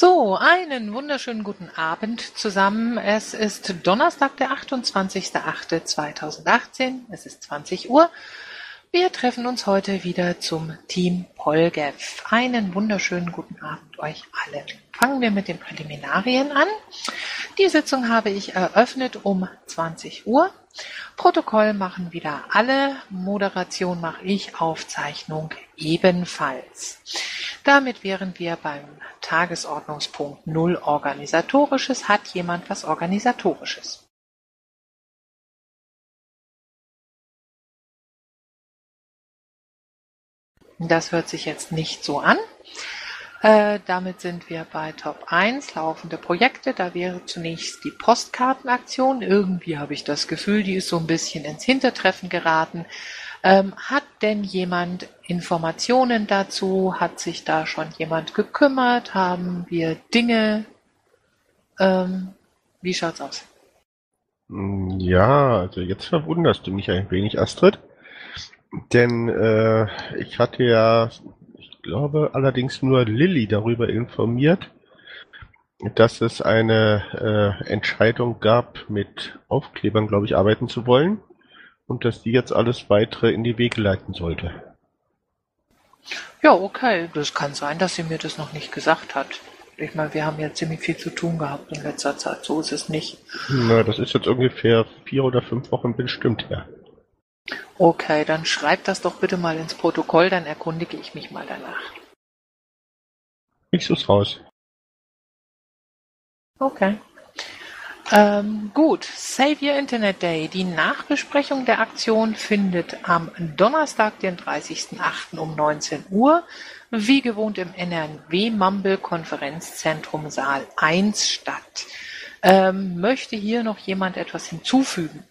So, einen wunderschönen guten Abend zusammen. Es ist Donnerstag, der 28.08.2018. Es ist 20 Uhr. Wir treffen uns heute wieder zum Team Polgev. Einen wunderschönen guten Abend euch alle. Fangen wir mit den Präliminarien an. Die Sitzung habe ich eröffnet um 20 Uhr. Protokoll machen wieder alle. Moderation mache ich. Aufzeichnung ebenfalls. Damit wären wir beim Tagesordnungspunkt Null Organisatorisches. Hat jemand was Organisatorisches? Das hört sich jetzt nicht so an. Äh, damit sind wir bei Top 1, laufende Projekte. Da wäre zunächst die Postkartenaktion. Irgendwie habe ich das Gefühl, die ist so ein bisschen ins Hintertreffen geraten. Ähm, hat denn jemand Informationen dazu? Hat sich da schon jemand gekümmert? Haben wir Dinge? Ähm, wie schaut's aus? Mm, ja, also jetzt verwunderst du mich ein wenig, Astrid. Denn äh, ich hatte ja glaube allerdings nur Lilly darüber informiert, dass es eine äh, Entscheidung gab, mit Aufklebern, glaube ich, arbeiten zu wollen und dass die jetzt alles weitere in die Wege leiten sollte. Ja, okay. Das kann sein, dass sie mir das noch nicht gesagt hat. Ich meine, wir haben ja ziemlich viel zu tun gehabt in letzter Zeit. So ist es nicht. Na, das ist jetzt ungefähr vier oder fünf Wochen bestimmt her. Okay, dann schreib das doch bitte mal ins Protokoll, dann erkundige ich mich mal danach. Ich such's raus. Okay. Ähm, gut, Save Your Internet Day. Die Nachbesprechung der Aktion findet am Donnerstag, den 30.08. um 19 Uhr, wie gewohnt im NRW Mumble Konferenzzentrum Saal 1 statt. Ähm, möchte hier noch jemand etwas hinzufügen?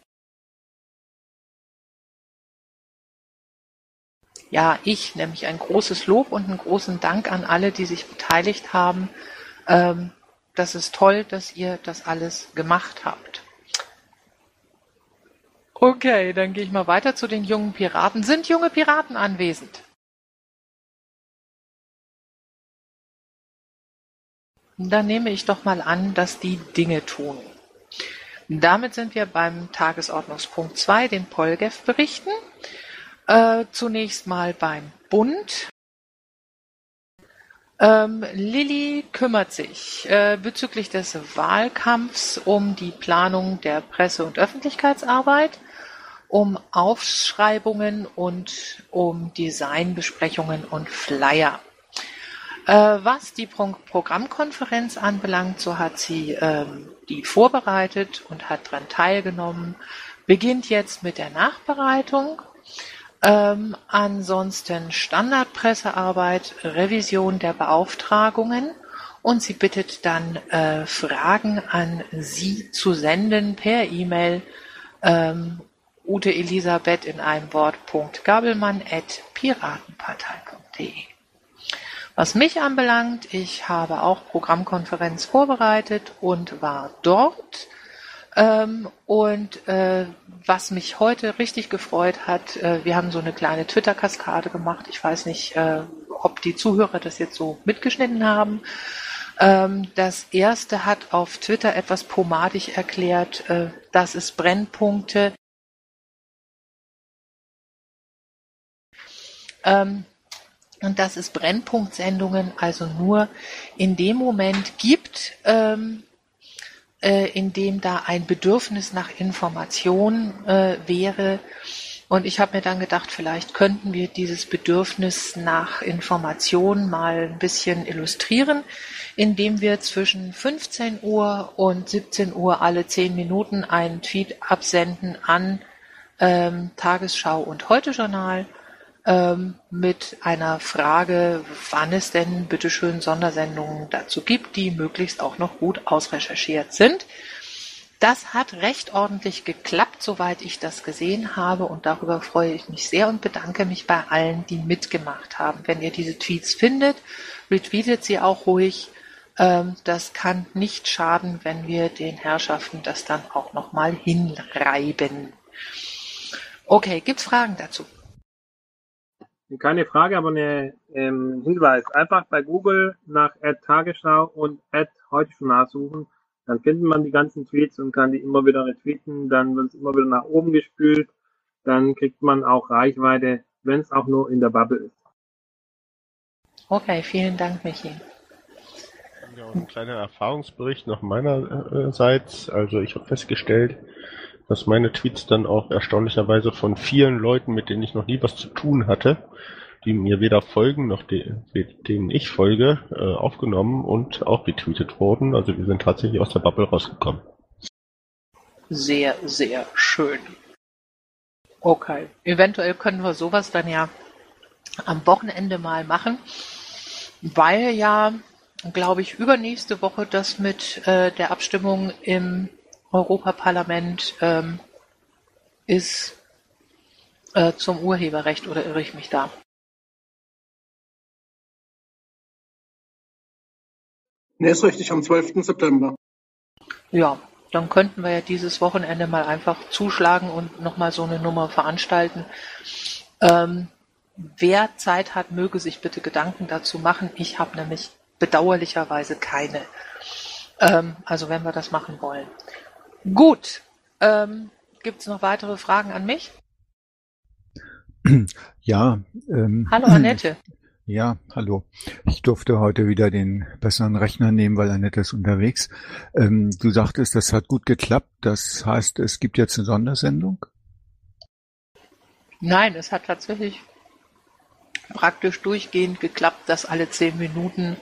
Ja, ich, nämlich ein großes Lob und einen großen Dank an alle, die sich beteiligt haben. Ähm, das ist toll, dass ihr das alles gemacht habt. Okay, dann gehe ich mal weiter zu den jungen Piraten. Sind junge Piraten anwesend? Dann nehme ich doch mal an, dass die Dinge tun. Damit sind wir beim Tagesordnungspunkt 2, den Polgef-Berichten. Äh, zunächst mal beim Bund. Ähm, Lilly kümmert sich äh, bezüglich des Wahlkampfs um die Planung der Presse- und Öffentlichkeitsarbeit, um Aufschreibungen und um Designbesprechungen und Flyer. Äh, was die Pro Programmkonferenz anbelangt, so hat sie ähm, die vorbereitet und hat daran teilgenommen, beginnt jetzt mit der Nachbereitung ähm, ansonsten Standardpressearbeit, Revision der Beauftragungen und sie bittet dann äh, Fragen an Sie zu senden per E-Mail ähm, Ute Elisabeth in einem Wort Gabelmann at piratenpartei.de. Was mich anbelangt, ich habe auch Programmkonferenz vorbereitet und war dort. Ähm, und äh, was mich heute richtig gefreut hat, äh, wir haben so eine kleine Twitter-Kaskade gemacht. Ich weiß nicht, äh, ob die Zuhörer das jetzt so mitgeschnitten haben. Ähm, das erste hat auf Twitter etwas pomadig erklärt, äh, dass es Brennpunkte ähm, und dass es Brennpunktsendungen also nur in dem Moment gibt, ähm, äh, in dem da ein Bedürfnis nach Information äh, wäre. Und ich habe mir dann gedacht, vielleicht könnten wir dieses Bedürfnis nach Information mal ein bisschen illustrieren, indem wir zwischen 15 Uhr und 17 Uhr alle 10 Minuten einen Tweet absenden an ähm, Tagesschau und Heute Journal mit einer Frage, wann es denn bitteschön Sondersendungen dazu gibt, die möglichst auch noch gut ausrecherchiert sind. Das hat recht ordentlich geklappt, soweit ich das gesehen habe und darüber freue ich mich sehr und bedanke mich bei allen, die mitgemacht haben. Wenn ihr diese Tweets findet, retweetet sie auch ruhig. Ähm, das kann nicht schaden, wenn wir den Herrschaften das dann auch nochmal hinreiben. Okay, gibt's Fragen dazu? Keine Frage, aber ein ähm, Hinweis. Einfach bei Google nach Ad Tagesschau und Ad heute schon nachsuchen. Dann findet man die ganzen Tweets und kann die immer wieder retweeten. Dann wird es immer wieder nach oben gespült. Dann kriegt man auch Reichweite, wenn es auch nur in der Bubble ist. Okay, vielen Dank, Michi. Ja, ein kleiner Erfahrungsbericht noch meinerseits. Also ich habe festgestellt, dass meine Tweets dann auch erstaunlicherweise von vielen Leuten, mit denen ich noch nie was zu tun hatte, die mir weder folgen noch de denen ich folge, äh, aufgenommen und auch retweetet wurden. Also wir sind tatsächlich aus der Bubble rausgekommen. Sehr, sehr schön. Okay, eventuell können wir sowas dann ja am Wochenende mal machen, weil ja, glaube ich, übernächste Woche das mit äh, der Abstimmung im Europaparlament ähm, ist äh, zum Urheberrecht oder irre ich mich da? Nee, ist richtig, am 12. September. Ja, dann könnten wir ja dieses Wochenende mal einfach zuschlagen und nochmal so eine Nummer veranstalten. Ähm, wer Zeit hat, möge sich bitte Gedanken dazu machen. Ich habe nämlich bedauerlicherweise keine. Ähm, also wenn wir das machen wollen. Gut. Ähm, Gibt es noch weitere Fragen an mich? Ja. Ähm, hallo Annette. Ja, hallo. Ich durfte heute wieder den besseren Rechner nehmen, weil Annette ist unterwegs. Ähm, du sagtest, das hat gut geklappt. Das heißt, es gibt jetzt eine Sondersendung? Nein, es hat tatsächlich praktisch durchgehend geklappt, dass alle zehn Minuten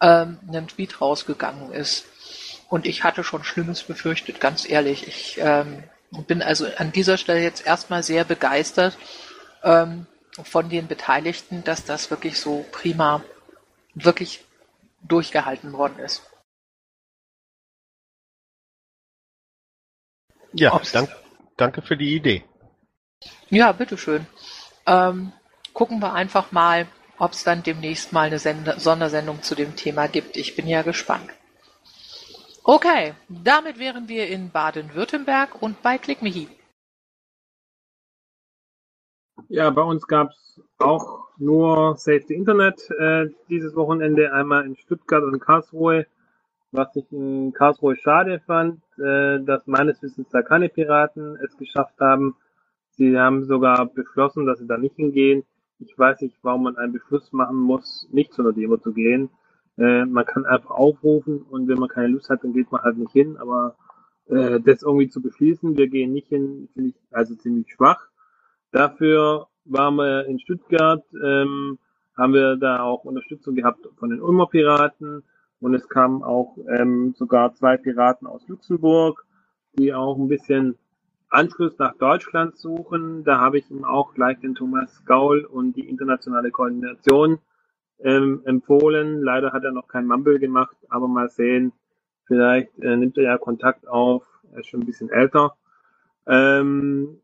ähm, ein Tweet rausgegangen ist. Und ich hatte schon Schlimmes befürchtet, ganz ehrlich. Ich ähm, bin also an dieser Stelle jetzt erstmal sehr begeistert ähm, von den Beteiligten, dass das wirklich so prima, wirklich durchgehalten worden ist. Ja, dank, danke für die Idee. Ja, bitteschön. Ähm, gucken wir einfach mal, ob es dann demnächst mal eine Sender Sondersendung zu dem Thema gibt. Ich bin ja gespannt. Okay, damit wären wir in Baden-Württemberg und bei ClickMeHi. Ja, bei uns gab es auch nur Safety Internet äh, dieses Wochenende, einmal in Stuttgart und Karlsruhe. Was ich in Karlsruhe schade fand, äh, dass meines Wissens da keine Piraten es geschafft haben. Sie haben sogar beschlossen, dass sie da nicht hingehen. Ich weiß nicht, warum man einen Beschluss machen muss, nicht zu einer Demo zu gehen. Äh, man kann einfach aufrufen und wenn man keine Lust hat, dann geht man halt nicht hin. Aber äh, das irgendwie zu beschließen, wir gehen nicht hin, finde ich also ziemlich schwach. Dafür waren wir in Stuttgart, ähm, haben wir da auch Unterstützung gehabt von den Ulmer Piraten und es kamen auch ähm, sogar zwei Piraten aus Luxemburg, die auch ein bisschen Anschluss nach Deutschland suchen. Da habe ich ihm auch gleich den Thomas Gaul und die internationale Koordination ähm, empfohlen. Leider hat er noch kein Mumble gemacht, aber mal sehen. Vielleicht äh, nimmt er ja Kontakt auf. Er ist schon ein bisschen älter. Ähm,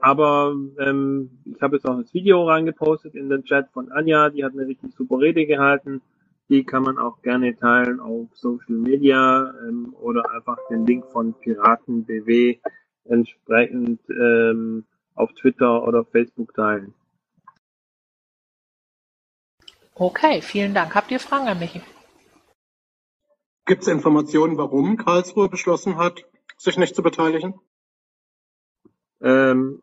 aber ähm, ich habe jetzt auch das Video reingepostet in den Chat von Anja. Die hat eine richtig super Rede gehalten. Die kann man auch gerne teilen auf Social Media ähm, oder einfach den Link von Piraten BW entsprechend ähm, auf Twitter oder Facebook teilen. Okay, vielen Dank. Habt ihr Fragen an Michi? Gibt es Informationen, warum Karlsruhe beschlossen hat, sich nicht zu beteiligen? Ähm,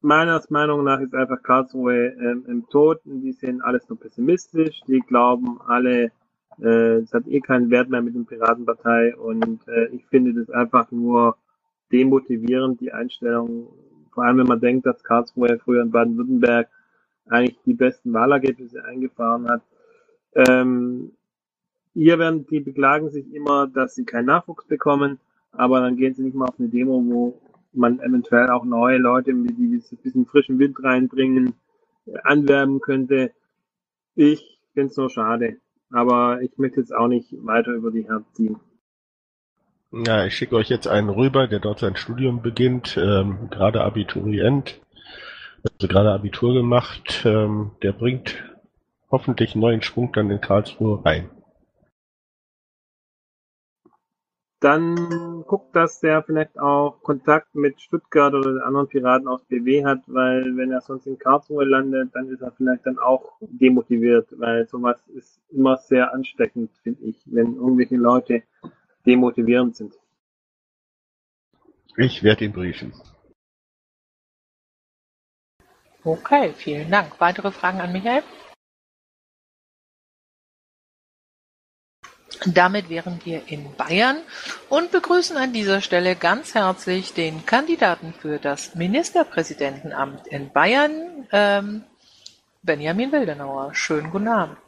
meiner Meinung nach ist einfach Karlsruhe ähm, im Tod. Die sind alles nur pessimistisch. Die glauben alle, äh, es hat eh keinen Wert mehr mit der Piratenpartei. Und äh, ich finde das einfach nur demotivierend, die Einstellung. Vor allem, wenn man denkt, dass Karlsruhe früher in Baden-Württemberg eigentlich die besten Wahlergebnisse eingefahren hat. Ähm, hier werden die beklagen sich immer, dass sie keinen Nachwuchs bekommen, aber dann gehen sie nicht mal auf eine Demo, wo man eventuell auch neue Leute, die ein bisschen frischen Wind reinbringen, anwerben könnte. Ich finde es nur schade, aber ich möchte jetzt auch nicht weiter über die Herz ziehen. Ja, ich schicke euch jetzt einen rüber, der dort sein Studium beginnt, ähm, gerade Abiturient also gerade Abitur gemacht, ähm, der bringt hoffentlich neuen Schwung dann in Karlsruhe rein. dann guckt, dass der vielleicht auch Kontakt mit Stuttgart oder den anderen Piraten aus BW hat, weil wenn er sonst in Karlsruhe landet, dann ist er vielleicht dann auch demotiviert, weil sowas ist immer sehr ansteckend, finde ich, wenn irgendwelche Leute demotivierend sind. Ich werde ihn briefen. Okay, vielen Dank. Weitere Fragen an Michael? Damit wären wir in Bayern und begrüßen an dieser Stelle ganz herzlich den Kandidaten für das Ministerpräsidentenamt in Bayern, ähm, Benjamin Wildenauer. Schönen guten Abend.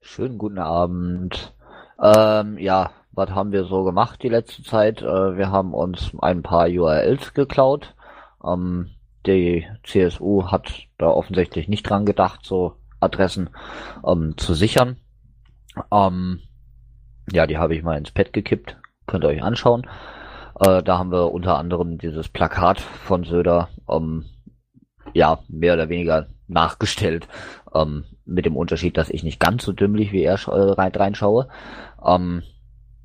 Schönen guten Abend. Ähm, ja, was haben wir so gemacht die letzte Zeit? Äh, wir haben uns ein paar URLs geklaut. Ähm, die CSU hat da offensichtlich nicht dran gedacht, so Adressen ähm, zu sichern. Ähm, ja, die habe ich mal ins Pad gekippt. Könnt ihr euch anschauen. Äh, da haben wir unter anderem dieses Plakat von Söder, ähm, ja, mehr oder weniger nachgestellt. Ähm, mit dem Unterschied, dass ich nicht ganz so dümmlich wie er äh, rein, reinschaue. Ähm,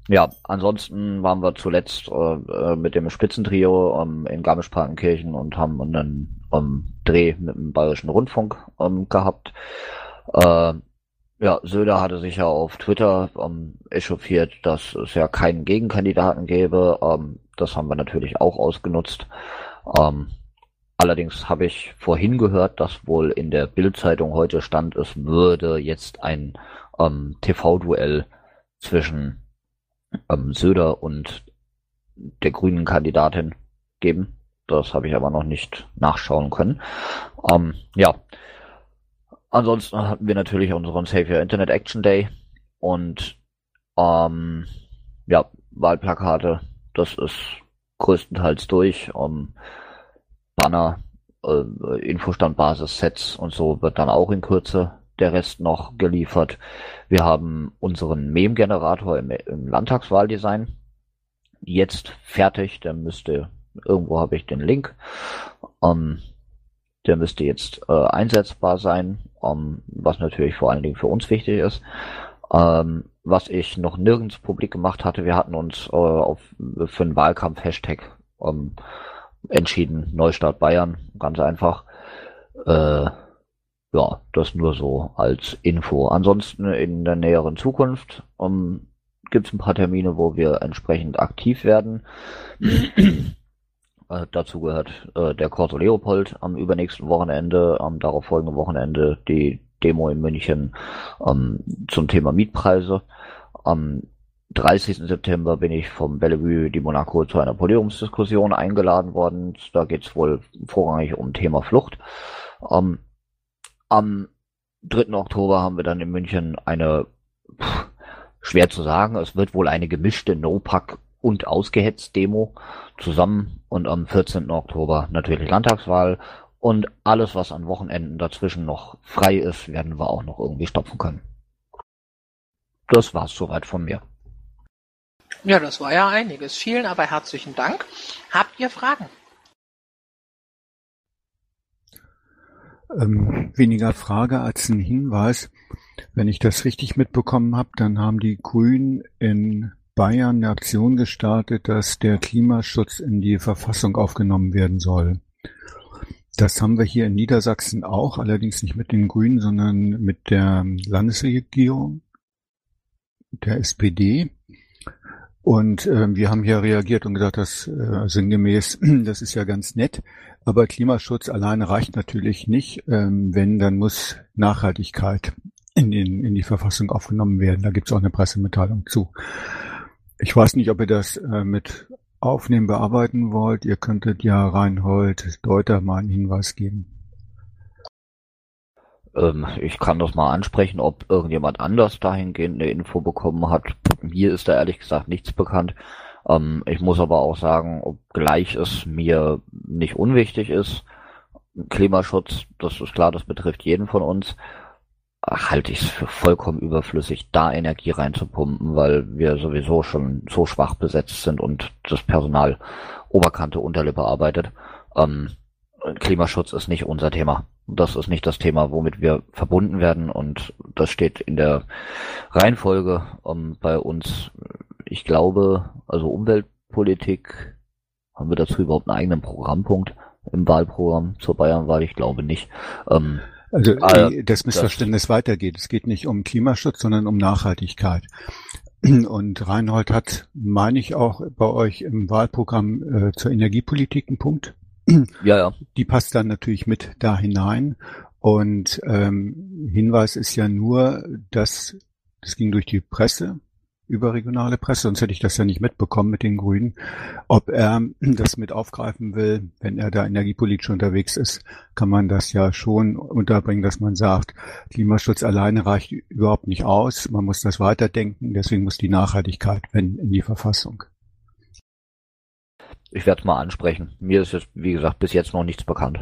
ja, ansonsten waren wir zuletzt äh, äh, mit dem Spitzentrio ähm, in Garmisch-Partenkirchen und haben einen ähm, Dreh mit dem Bayerischen Rundfunk ähm, gehabt. Äh, ja, Söder hatte sich ja auf Twitter ähm, echauffiert, dass es ja keinen Gegenkandidaten gäbe. Ähm, das haben wir natürlich auch ausgenutzt. Ähm, allerdings habe ich vorhin gehört, dass wohl in der Bildzeitung heute stand, es würde jetzt ein ähm, TV-Duell zwischen ähm, Söder und der grünen Kandidatin geben. Das habe ich aber noch nicht nachschauen können. Ähm, ja, Ansonsten hatten wir natürlich unseren Savior Internet Action Day und ähm, ja, Wahlplakate, das ist größtenteils durch. Ähm, Banner, äh, Infostandbasis, Sets und so wird dann auch in Kürze der Rest noch geliefert. Wir haben unseren Meme-Generator im, im Landtagswahldesign jetzt fertig. Der müsste, irgendwo habe ich den Link. Ähm, der müsste jetzt äh, einsetzbar sein, ähm, was natürlich vor allen Dingen für uns wichtig ist. Ähm, was ich noch nirgends publik gemacht hatte, wir hatten uns äh, auf, für einen Wahlkampf-Hashtag ähm, entschieden, Neustart Bayern, ganz einfach. Äh, ja, das nur so als Info. Ansonsten in der näheren Zukunft ähm, gibt es ein paar Termine, wo wir entsprechend aktiv werden. Äh, dazu gehört äh, der Corso Leopold am übernächsten Wochenende, am darauf folgenden Wochenende die Demo in München ähm, zum Thema Mietpreise. Am 30. September bin ich vom Bellevue di Monaco zu einer Podiumsdiskussion eingeladen worden. Da geht es wohl vorrangig um Thema Flucht. Ähm, am 3. Oktober haben wir dann in München eine, pff, schwer zu sagen, es wird wohl eine gemischte No-Pack und ausgehetzt Demo zusammen und am 14. Oktober natürlich Landtagswahl und alles, was an Wochenenden dazwischen noch frei ist, werden wir auch noch irgendwie stopfen können. Das war's soweit von mir. Ja, das war ja einiges. Vielen aber herzlichen Dank. Habt ihr Fragen? Ähm, weniger Frage als ein Hinweis. Wenn ich das richtig mitbekommen habe, dann haben die Grünen in Bayern eine Aktion gestartet, dass der Klimaschutz in die Verfassung aufgenommen werden soll. Das haben wir hier in Niedersachsen auch, allerdings nicht mit den Grünen, sondern mit der Landesregierung, der SPD. Und äh, wir haben hier reagiert und gesagt, dass äh, sinngemäß, das ist ja ganz nett, aber Klimaschutz alleine reicht natürlich nicht. Ähm, wenn, dann muss Nachhaltigkeit in, den, in die Verfassung aufgenommen werden. Da gibt es auch eine Pressemitteilung zu. Ich weiß nicht, ob ihr das äh, mit aufnehmen, bearbeiten wollt. Ihr könntet ja Reinhold Deuter mal einen Hinweis geben. Ähm, ich kann das mal ansprechen, ob irgendjemand anders dahingehend eine Info bekommen hat. Mir ist da ehrlich gesagt nichts bekannt. Ähm, ich muss aber auch sagen, obgleich es mir nicht unwichtig ist, Klimaschutz, das ist klar, das betrifft jeden von uns halte ich es für vollkommen überflüssig, da Energie reinzupumpen, weil wir sowieso schon so schwach besetzt sind und das Personal Oberkante Unterlippe arbeitet. Ähm, Klimaschutz ist nicht unser Thema. Das ist nicht das Thema, womit wir verbunden werden und das steht in der Reihenfolge ähm, bei uns ich glaube, also Umweltpolitik, haben wir dazu überhaupt einen eigenen Programmpunkt im Wahlprogramm zur Bayernwahl? Ich glaube nicht. Ähm, also äh, das Missverständnis das, weitergeht. Es geht nicht um Klimaschutz, sondern um Nachhaltigkeit. Und Reinhold hat, meine ich, auch bei euch im Wahlprogramm äh, zur Energiepolitik einen Punkt. Ja, ja. Die passt dann natürlich mit da hinein. Und ähm, Hinweis ist ja nur, dass das ging durch die Presse, überregionale Presse, sonst hätte ich das ja nicht mitbekommen mit den Grünen. Ob er das mit aufgreifen will, wenn er da energiepolitisch unterwegs ist, kann man das ja schon unterbringen, dass man sagt, Klimaschutz alleine reicht überhaupt nicht aus. Man muss das weiterdenken. Deswegen muss die Nachhaltigkeit wenn, in die Verfassung. Ich werde es mal ansprechen. Mir ist jetzt, wie gesagt, bis jetzt noch nichts bekannt.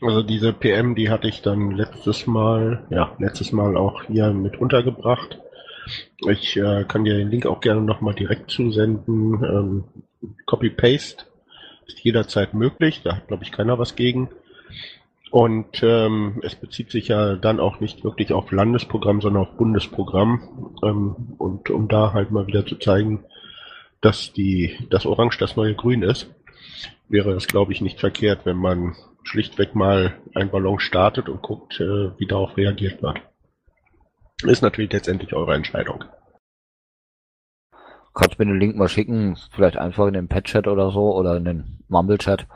Also diese PM, die hatte ich dann letztes Mal, ja, letztes Mal auch hier mit untergebracht. Ich äh, kann dir den Link auch gerne nochmal direkt zusenden. Ähm, Copy-Paste ist jederzeit möglich, da hat, glaube ich, keiner was gegen. Und ähm, es bezieht sich ja dann auch nicht wirklich auf Landesprogramm, sondern auf Bundesprogramm. Ähm, und um da halt mal wieder zu zeigen, dass die, das Orange das neue Grün ist, wäre es, glaube ich, nicht verkehrt, wenn man schlichtweg mal ein Ballon startet und guckt, äh, wie darauf reagiert wird. Ist natürlich letztendlich eure Entscheidung. Kannst mir den Link mal schicken, vielleicht einfach in den Pet-Chat oder so oder in den Mumble-Chat.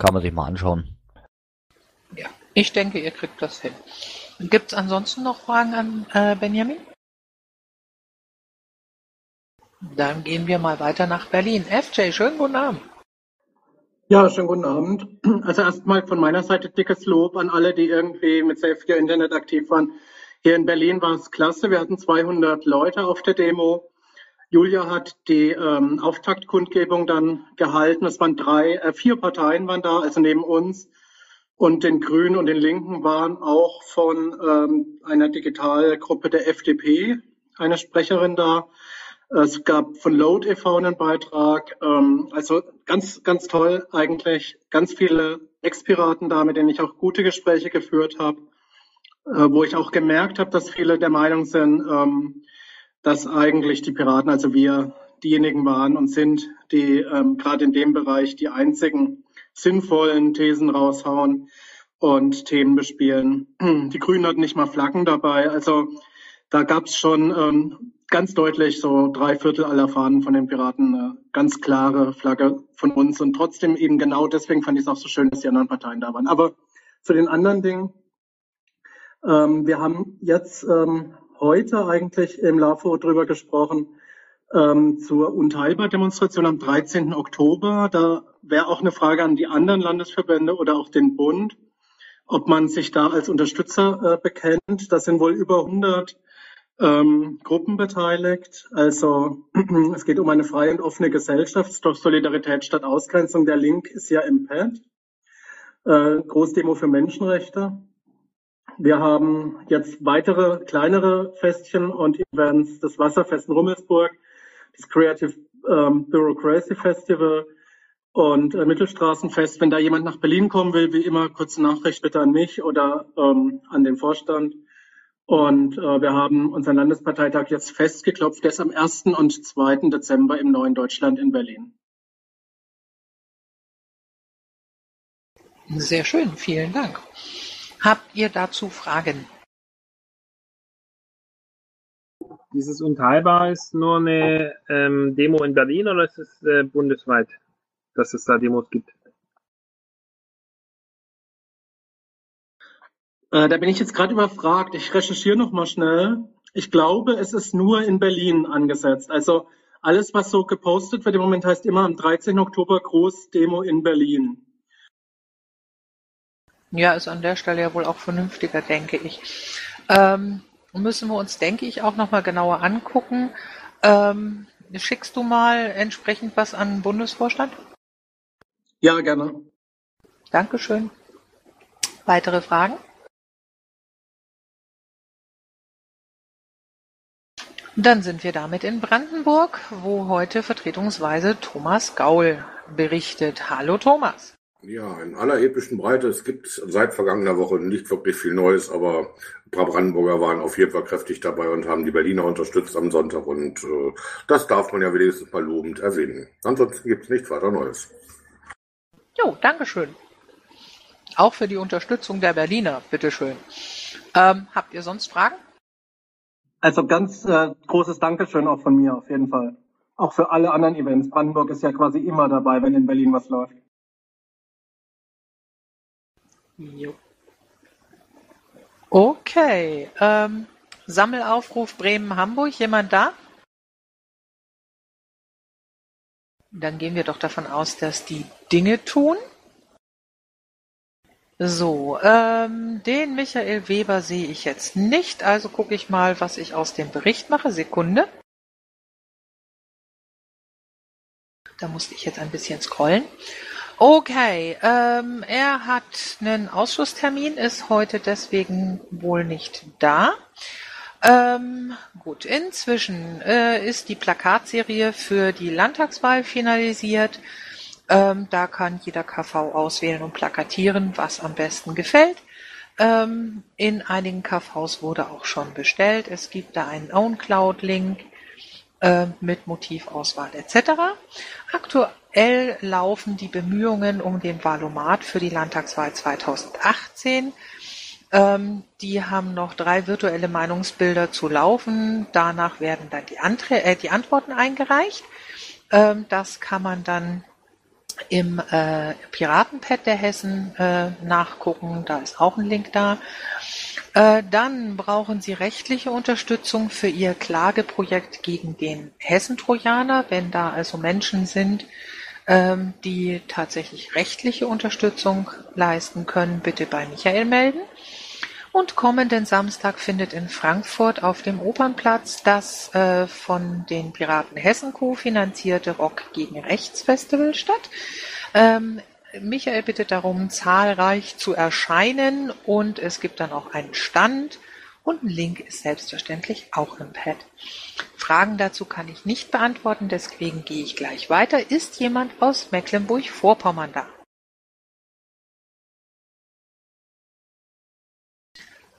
Kann man sich mal anschauen. Ja, ich denke, ihr kriegt das hin. Gibt es ansonsten noch Fragen an äh, Benjamin? Dann gehen wir mal weiter nach Berlin. FJ, schönen guten Abend. Ja, schönen guten Abend. Also erstmal von meiner Seite dickes Lob an alle, die irgendwie mit Safe Internet aktiv waren. Hier in Berlin war es klasse. Wir hatten 200 Leute auf der Demo. Julia hat die ähm, Auftaktkundgebung dann gehalten. Es waren drei, äh, vier Parteien waren da, also neben uns und den Grünen und den Linken waren auch von ähm, einer Digitalgruppe der FDP eine Sprecherin da. Es gab von Load e.V. einen Beitrag. Ähm, also ganz, ganz toll eigentlich. Ganz viele Ex-Piraten da, mit denen ich auch gute Gespräche geführt habe, äh, wo ich auch gemerkt habe, dass viele der Meinung sind, ähm, dass eigentlich die Piraten, also wir, diejenigen waren und sind, die ähm, gerade in dem Bereich die einzigen sinnvollen Thesen raushauen und Themen bespielen. Die Grünen hatten nicht mal Flaggen dabei. Also da gab es schon ähm, ganz deutlich so drei Viertel aller Fahnen von den Piraten eine ganz klare Flagge von uns und trotzdem eben genau deswegen fand ich es auch so schön, dass die anderen Parteien da waren. Aber zu den anderen Dingen, ähm, wir haben jetzt ähm, heute eigentlich im LAFO drüber gesprochen, ähm, zur Unteilbar-Demonstration am 13. Oktober. Da wäre auch eine Frage an die anderen Landesverbände oder auch den Bund, ob man sich da als Unterstützer äh, bekennt. Das sind wohl über 100 ähm, Gruppen beteiligt. Also es geht um eine freie und offene Gesellschaft, Solidarität statt Ausgrenzung. Der Link ist ja im Pad. Äh, Großdemo für Menschenrechte. Wir haben jetzt weitere kleinere Festchen und Events, das Wasserfest in Rummelsburg, das Creative ähm, Bureaucracy Festival und äh, Mittelstraßenfest. Wenn da jemand nach Berlin kommen will, wie immer, kurze Nachricht bitte an mich oder ähm, an den Vorstand. Und äh, wir haben unseren Landesparteitag jetzt festgeklopft. Der ist am 1. und 2. Dezember im neuen Deutschland in Berlin. Sehr schön, vielen Dank. Habt ihr dazu Fragen? Dieses Unteilbar ist nur eine ähm, Demo in Berlin oder ist es äh, bundesweit, dass es da Demos gibt? Äh, da bin ich jetzt gerade überfragt. Ich recherchiere noch mal schnell. Ich glaube, es ist nur in Berlin angesetzt. Also alles, was so gepostet wird im Moment, heißt immer am 13. Oktober Großdemo in Berlin. Ja, ist an der Stelle ja wohl auch vernünftiger, denke ich. Ähm, müssen wir uns, denke ich, auch noch mal genauer angucken. Ähm, schickst du mal entsprechend was an den Bundesvorstand? Ja, gerne. Dankeschön. Weitere Fragen? Dann sind wir damit in Brandenburg, wo heute vertretungsweise Thomas Gaul berichtet. Hallo Thomas. Ja, in aller epischen Breite. Es gibt seit vergangener Woche nicht wirklich viel Neues, aber ein paar Brandenburger waren auf jeden Fall kräftig dabei und haben die Berliner unterstützt am Sonntag und äh, das darf man ja wenigstens mal lobend erwähnen. Ansonsten gibt es nichts weiter Neues. Jo, Dankeschön. Auch für die Unterstützung der Berliner, bitteschön. Ähm, habt ihr sonst Fragen? Also ganz äh, großes Dankeschön auch von mir auf jeden Fall. Auch für alle anderen Events. Brandenburg ist ja quasi immer dabei, wenn in Berlin was läuft. Jo. Okay. Ähm, Sammelaufruf Bremen-Hamburg. Jemand da? Dann gehen wir doch davon aus, dass die Dinge tun. So, ähm, den Michael Weber sehe ich jetzt nicht, also gucke ich mal, was ich aus dem Bericht mache. Sekunde. Da musste ich jetzt ein bisschen scrollen. Okay, ähm, er hat einen Ausschusstermin, ist heute deswegen wohl nicht da. Ähm, gut, inzwischen äh, ist die Plakatserie für die Landtagswahl finalisiert. Ähm, da kann jeder KV auswählen und plakatieren, was am besten gefällt. Ähm, in einigen KVs wurde auch schon bestellt. Es gibt da einen OwnCloud-Link äh, mit Motivauswahl etc. Aktuell laufen die Bemühungen um den Valomat für die Landtagswahl 2018. Ähm, die haben noch drei virtuelle Meinungsbilder zu laufen. Danach werden dann die, Antre äh, die Antworten eingereicht. Ähm, das kann man dann im äh, Piratenpad der Hessen äh, nachgucken. Da ist auch ein Link da. Äh, dann brauchen Sie rechtliche Unterstützung für Ihr Klageprojekt gegen den Hessentrojaner, wenn da also Menschen sind, die tatsächlich rechtliche Unterstützung leisten können, bitte bei Michael melden. Und kommenden Samstag findet in Frankfurt auf dem Opernplatz das äh, von den Piraten Hessen Co. finanzierte Rock gegen Rechts Festival statt. Ähm, Michael bittet darum, zahlreich zu erscheinen und es gibt dann auch einen Stand und ein Link ist selbstverständlich auch im Pad. Fragen dazu kann ich nicht beantworten, deswegen gehe ich gleich weiter. Ist jemand aus Mecklenburg-Vorpommern da?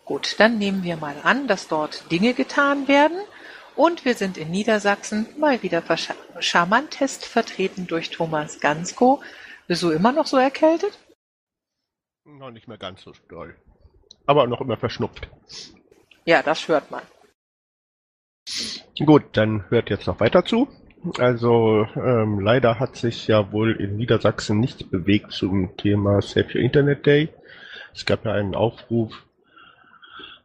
Gut, dann nehmen wir mal an, dass dort Dinge getan werden und wir sind in Niedersachsen mal wieder charmantest vertreten durch Thomas Gansko, bist du immer noch so erkältet? Noch nicht mehr ganz so doll. Aber noch immer verschnupft. Ja, das hört man. Gut, dann hört jetzt noch weiter zu. Also ähm, leider hat sich ja wohl in Niedersachsen nichts bewegt zum Thema Save Your Internet Day. Es gab ja einen Aufruf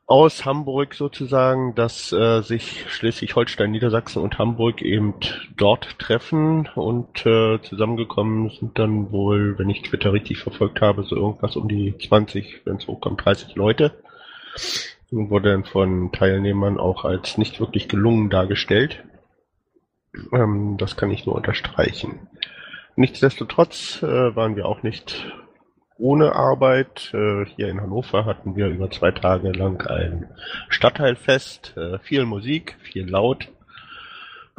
aus Hamburg sozusagen, dass äh, sich Schleswig-Holstein, Niedersachsen und Hamburg eben dort treffen und äh, zusammengekommen sind dann wohl, wenn ich Twitter richtig verfolgt habe, so irgendwas um die 20, wenn es hochkommt, 30 Leute. Wurde von Teilnehmern auch als nicht wirklich gelungen dargestellt. Ähm, das kann ich nur unterstreichen. Nichtsdestotrotz äh, waren wir auch nicht ohne Arbeit. Äh, hier in Hannover hatten wir über zwei Tage lang ein Stadtteilfest, äh, viel Musik, viel laut.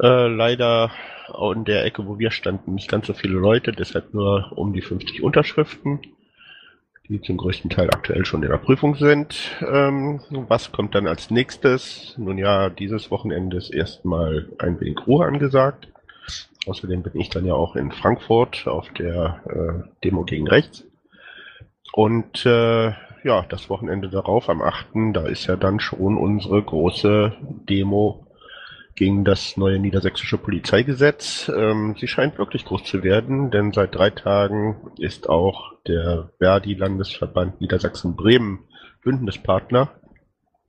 Äh, leider in der Ecke, wo wir standen, nicht ganz so viele Leute, deshalb nur um die 50 Unterschriften, die zum größten Teil aktuell schon in der Prüfung sind. Ähm, was kommt dann als nächstes? Nun ja, dieses Wochenende ist erstmal ein wenig Ruhe angesagt. Außerdem bin ich dann ja auch in Frankfurt auf der äh, Demo gegen Rechts. Und äh, ja, das Wochenende darauf, am 8., da ist ja dann schon unsere große Demo gegen das neue niedersächsische Polizeigesetz. Ähm, sie scheint wirklich groß zu werden, denn seit drei Tagen ist auch der Verdi-Landesverband Niedersachsen-Bremen Bündnispartner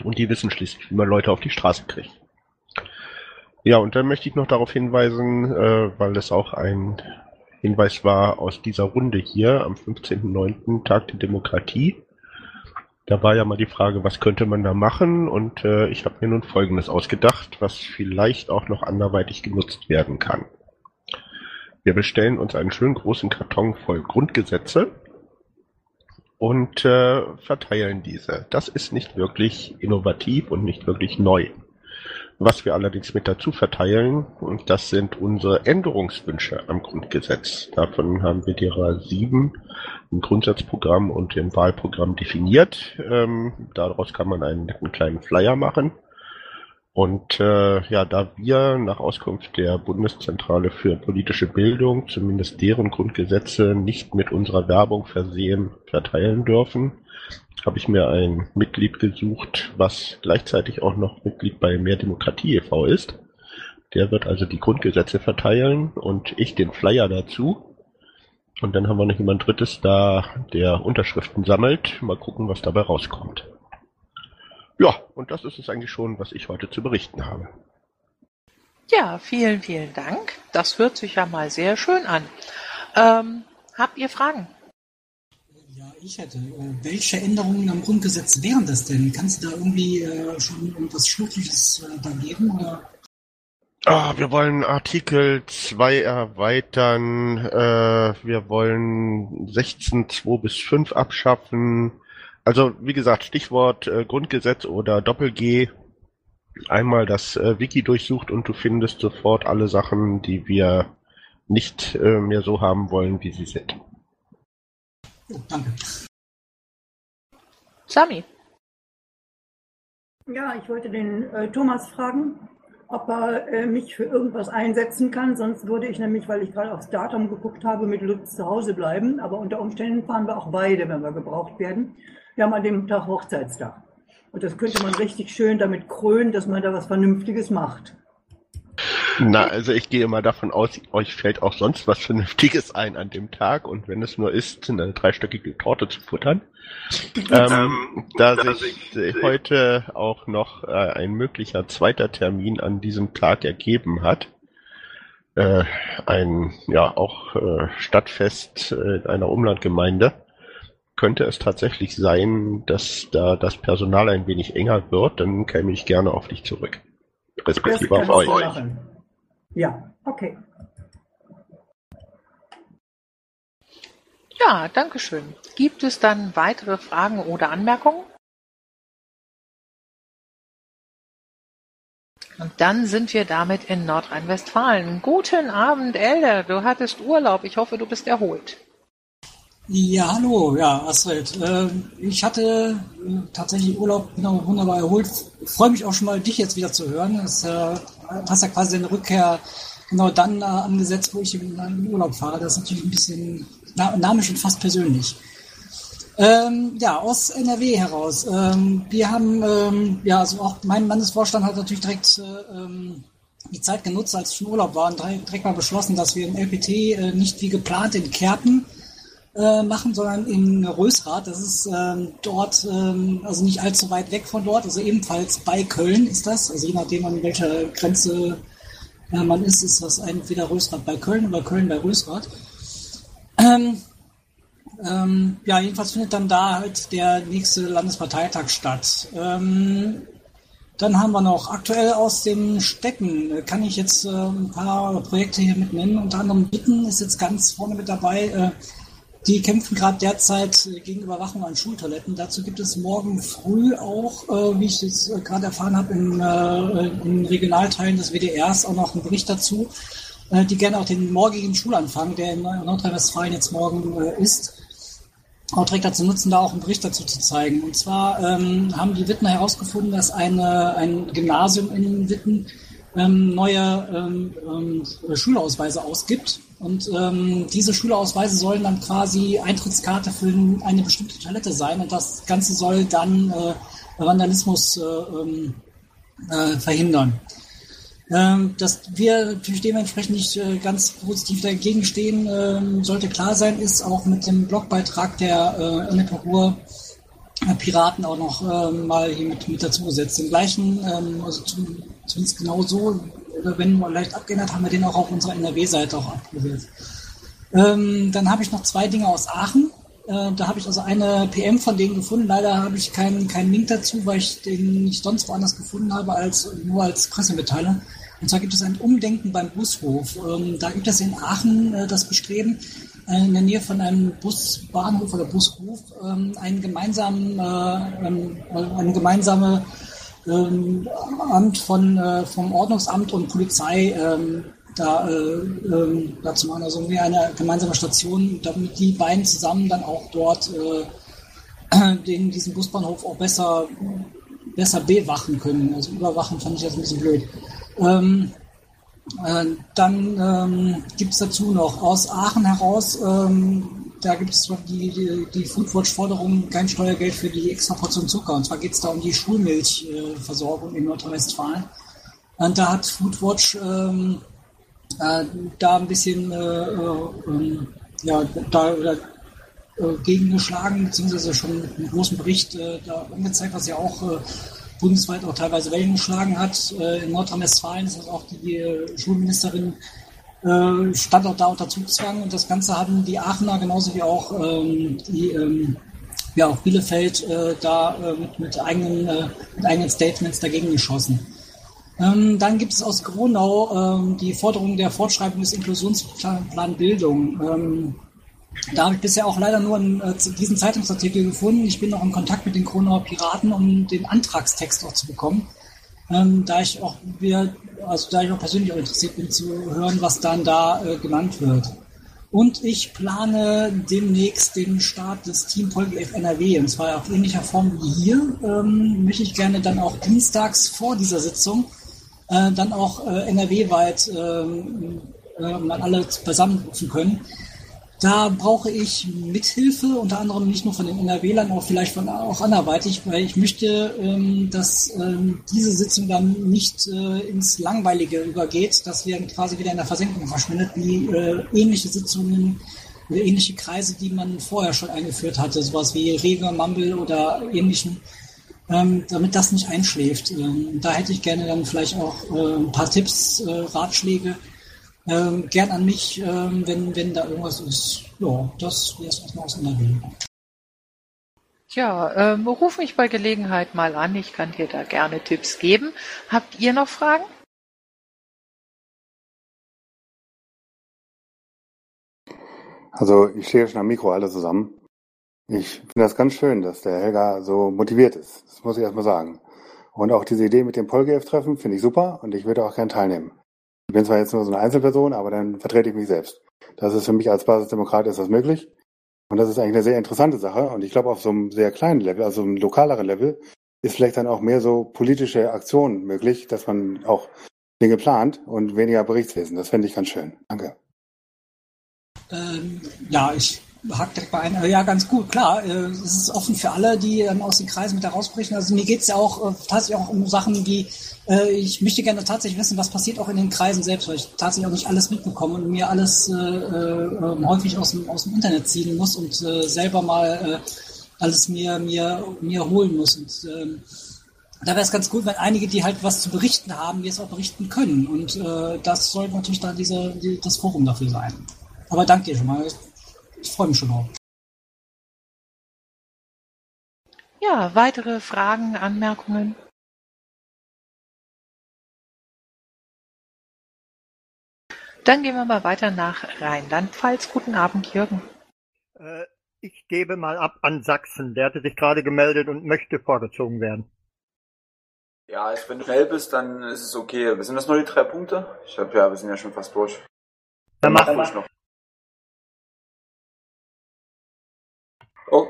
und die wissen schließlich, wie man Leute auf die Straße kriegt. Ja, und dann möchte ich noch darauf hinweisen, äh, weil es auch ein Hinweis war aus dieser Runde hier am 15.09. Tag der Demokratie. Da war ja mal die Frage, was könnte man da machen? Und äh, ich habe mir nun Folgendes ausgedacht, was vielleicht auch noch anderweitig genutzt werden kann. Wir bestellen uns einen schönen großen Karton voll Grundgesetze und äh, verteilen diese. Das ist nicht wirklich innovativ und nicht wirklich neu. Was wir allerdings mit dazu verteilen, und das sind unsere Änderungswünsche am Grundgesetz. Davon haben wir derer sieben im Grundsatzprogramm und im Wahlprogramm definiert. Ähm, daraus kann man einen netten kleinen Flyer machen. Und äh, ja, da wir nach Auskunft der Bundeszentrale für politische Bildung zumindest deren Grundgesetze nicht mit unserer Werbung versehen verteilen dürfen, habe ich mir ein Mitglied gesucht, was gleichzeitig auch noch Mitglied bei Mehr Demokratie e.V. ist. Der wird also die Grundgesetze verteilen und ich den Flyer dazu. Und dann haben wir noch jemand Drittes da, der Unterschriften sammelt. Mal gucken, was dabei rauskommt. Ja, und das ist es eigentlich schon, was ich heute zu berichten habe. Ja, vielen, vielen Dank. Das hört sich ja mal sehr schön an. Ähm, habt ihr Fragen? Ich hätte. Äh, welche Änderungen am Grundgesetz wären das denn? Kannst du da irgendwie äh, schon irgendwas Schriftliches äh, da geben? Oder? Ah, wir wollen Artikel 2 erweitern. Äh, wir wollen 16.2 bis 5 abschaffen. Also wie gesagt, Stichwort Grundgesetz oder Doppel-G. Einmal das Wiki durchsucht und du findest sofort alle Sachen, die wir nicht mehr so haben wollen, wie sie sind. Oh, danke. Sami. Ja, ich wollte den äh, Thomas fragen, ob er äh, mich für irgendwas einsetzen kann. Sonst würde ich nämlich, weil ich gerade aufs Datum geguckt habe, mit Lutz zu Hause bleiben. Aber unter Umständen fahren wir auch beide, wenn wir gebraucht werden. Wir haben an dem Tag Hochzeitstag. Und das könnte man richtig schön damit krönen, dass man da was Vernünftiges macht. Na, also ich gehe mal davon aus, euch fällt auch sonst was Vernünftiges ein an dem Tag und wenn es nur ist, eine dreistöckige Torte zu futtern. ähm, da sich heute auch noch äh, ein möglicher zweiter Termin an diesem Tag ergeben hat, äh, ein ja auch äh, Stadtfest äh, einer Umlandgemeinde, könnte es tatsächlich sein, dass da das Personal ein wenig enger wird, dann käme ich gerne auf dich zurück. Respektive auf euch. Machen. Ja, okay. Ja, danke schön. Gibt es dann weitere Fragen oder Anmerkungen? Und dann sind wir damit in Nordrhein-Westfalen. Guten Abend, Elder. Du hattest Urlaub. Ich hoffe, du bist erholt. Ja, hallo, ja, Astrid. Äh, ich hatte äh, tatsächlich Urlaub, genau, wunderbar erholt. Freue mich auch schon mal, dich jetzt wieder zu hören. Das äh, hast ja quasi eine Rückkehr genau dann äh, angesetzt, wo ich in den Urlaub fahre. Das ist natürlich ein bisschen dynamisch und fast persönlich. Ähm, ja, aus NRW heraus. Ähm, wir haben, ähm, ja, also auch mein Landesvorstand hat natürlich direkt äh, ähm, die Zeit genutzt, als ich im Urlaub war, und direkt mal beschlossen, dass wir im LPT äh, nicht wie geplant in Kerpen äh, machen, sondern in Rösrath. Das ist ähm, dort, ähm, also nicht allzu weit weg von dort, also ebenfalls bei Köln ist das. Also je nachdem, an welcher Grenze äh, man ist, ist das entweder Rösrath bei Köln oder Köln bei Rösrath. Ähm, ähm, ja, jedenfalls findet dann da halt der nächste Landesparteitag statt. Ähm, dann haben wir noch aktuell aus den Städten, äh, kann ich jetzt äh, ein paar Projekte hier mit nennen. Unter anderem Bitten ist jetzt ganz vorne mit dabei. Äh, die kämpfen gerade derzeit äh, gegen Überwachung an Schultoiletten. Dazu gibt es morgen früh auch, äh, wie ich jetzt äh, gerade erfahren habe, in, äh, in Regionalteilen des WDRs auch noch einen Bericht dazu, äh, die gerne auch den morgigen Schulanfang, der in Nordrhein-Westfalen jetzt morgen äh, ist, auch direkt dazu nutzen, da auch einen Bericht dazu zu zeigen. Und zwar ähm, haben die Wittner herausgefunden, dass eine, ein Gymnasium in Witten ähm, neue ähm, ähm, Schulausweise ausgibt. Und ähm, diese Schulausweise sollen dann quasi Eintrittskarte für eine bestimmte Toilette sein. Und das Ganze soll dann äh, Vandalismus äh, ähm, äh, verhindern. Ähm, dass wir natürlich dementsprechend nicht äh, ganz positiv dagegen stehen, ähm, sollte klar sein, ist auch mit dem Blogbeitrag der äh, Ruhr äh, Piraten auch noch mal hier mit, mit dazu gesetzt. Den gleichen, ähm, also zum, zumindest genau so, oder wenn nur leicht abgeändert, haben wir den auch auf unserer NRW-Seite auch abgebildet. Ähm, dann habe ich noch zwei Dinge aus Aachen. Äh, da habe ich also eine PM von denen gefunden. Leider habe ich keinen, keinen Link dazu, weil ich den nicht sonst woanders gefunden habe, als nur als Pressemitteilung. Und zwar gibt es ein Umdenken beim Bushof. Ähm, da gibt es in Aachen äh, das Bestreben, äh, in der Nähe von einem Busbahnhof oder Bushof ähm, einen gemeinsamen, äh, eine gemeinsame ähm, Amt von, äh, vom Ordnungsamt und Polizei ähm, da, äh, ähm, da zu machen, also mehr eine gemeinsame Station, damit die beiden zusammen dann auch dort äh, den, diesen Busbahnhof auch besser, besser bewachen können. Also überwachen fand ich jetzt ein bisschen blöd. Ähm, äh, dann ähm, gibt es dazu noch aus Aachen heraus, ähm, da gibt es die, die, die Foodwatch-Forderung, kein Steuergeld für die extra Portion Zucker. Und zwar geht es da um die Schulmilchversorgung in Nordrhein-Westfalen. Und da hat Foodwatch ähm, äh, da ein bisschen äh, äh, ja, da, da äh, gegengeschlagen, beziehungsweise schon mit einem großen Bericht äh, da angezeigt, was ja auch äh, bundesweit auch teilweise Wellen geschlagen hat. Äh, in Nordrhein-Westfalen ist das auch die äh, Schulministerin äh, stand auch da unter Zugzwang und das Ganze haben die Aachener genauso wie auch ähm, die ähm, ja auch Bielefeld äh, da äh, mit, mit, eigenen, äh, mit eigenen Statements dagegen geschossen. Ähm, dann gibt es aus Gronau ähm, die Forderung der Fortschreibung des Inklusionsplan Bildung. Ähm, da habe ich bisher auch leider nur einen, äh, diesen Zeitungsartikel gefunden. Ich bin noch in Kontakt mit den Kronauer Piraten, um den Antragstext auch zu bekommen. Ähm, da ich auch wir, also da ich auch persönlich auch interessiert bin zu hören, was dann da äh, genannt wird. Und ich plane demnächst den Start des Team PolGF NRW, und zwar auf ähnlicher Form wie hier. Ähm, möchte ich gerne dann auch dienstags vor dieser Sitzung äh, dann auch äh, NRW-weit ähm, äh, mal alle zusammenrufen können. Da brauche ich Mithilfe, unter anderem nicht nur von den NRW-Lern, auch vielleicht von auch anderweitig, weil ich möchte, ähm, dass ähm, diese Sitzung dann nicht äh, ins Langweilige übergeht, dass wir quasi wieder in der Versenkung verschwindet, wie äh, ähnliche Sitzungen oder ähnliche Kreise, die man vorher schon eingeführt hatte, sowas wie Rege, Mumble oder ähnlichen, ähm, damit das nicht einschläft. Ähm, da hätte ich gerne dann vielleicht auch äh, ein paar Tipps, äh, Ratschläge, ähm, gern an mich, ähm, wenn, wenn da irgendwas ist. Ja, das wäre es erstmal aus NRW. Ja, ähm, ruf mich bei Gelegenheit mal an. Ich kann dir da gerne Tipps geben. Habt ihr noch Fragen? Also ich stehe schon am Mikro alle zusammen. Ich finde das ganz schön, dass der Helga so motiviert ist. Das muss ich erstmal sagen. Und auch diese Idee mit dem Polgef-Treffen finde ich super und ich würde auch gerne teilnehmen. Ich bin zwar jetzt nur so eine Einzelperson, aber dann vertrete ich mich selbst. Das ist für mich als Basisdemokrat ist das möglich. Und das ist eigentlich eine sehr interessante Sache. Und ich glaube, auf so einem sehr kleinen Level, also einem lokaleren Level, ist vielleicht dann auch mehr so politische Aktion möglich, dass man auch Dinge plant und weniger Berichtswesen. Das fände ich ganz schön. Danke. Ähm, ja, ich hakt direkt bei ein. Ja, ganz gut, klar. Äh, es ist offen für alle, die dann aus den Kreisen mit herausbrechen. Also mir geht es ja auch äh, tatsächlich auch um Sachen wie, äh, ich möchte gerne tatsächlich wissen, was passiert auch in den Kreisen selbst, weil ich tatsächlich auch nicht alles mitbekomme und mir alles äh, äh, häufig aus dem, aus dem Internet ziehen muss und selber mal alles mir, mir, mir holen muss. Und ähm, da wäre es ganz gut, wenn einige, die halt was zu berichten haben, jetzt auch berichten können. Und das sollte natürlich dann diese, die, das Forum dafür sein. Aber danke dir schon mal. Ich freue mich schon drauf. Ja, weitere Fragen, Anmerkungen? Dann gehen wir mal weiter nach Rheinland-Pfalz. Guten Abend, Jürgen. Äh, ich gebe mal ab an Sachsen. Der hatte sich gerade gemeldet und möchte vorgezogen werden. Ja, also wenn du schnell bist, dann ist es okay. Sind das nur die drei Punkte? Ich glaube, ja, wir sind ja schon fast durch. Dann machen wir noch. Oh.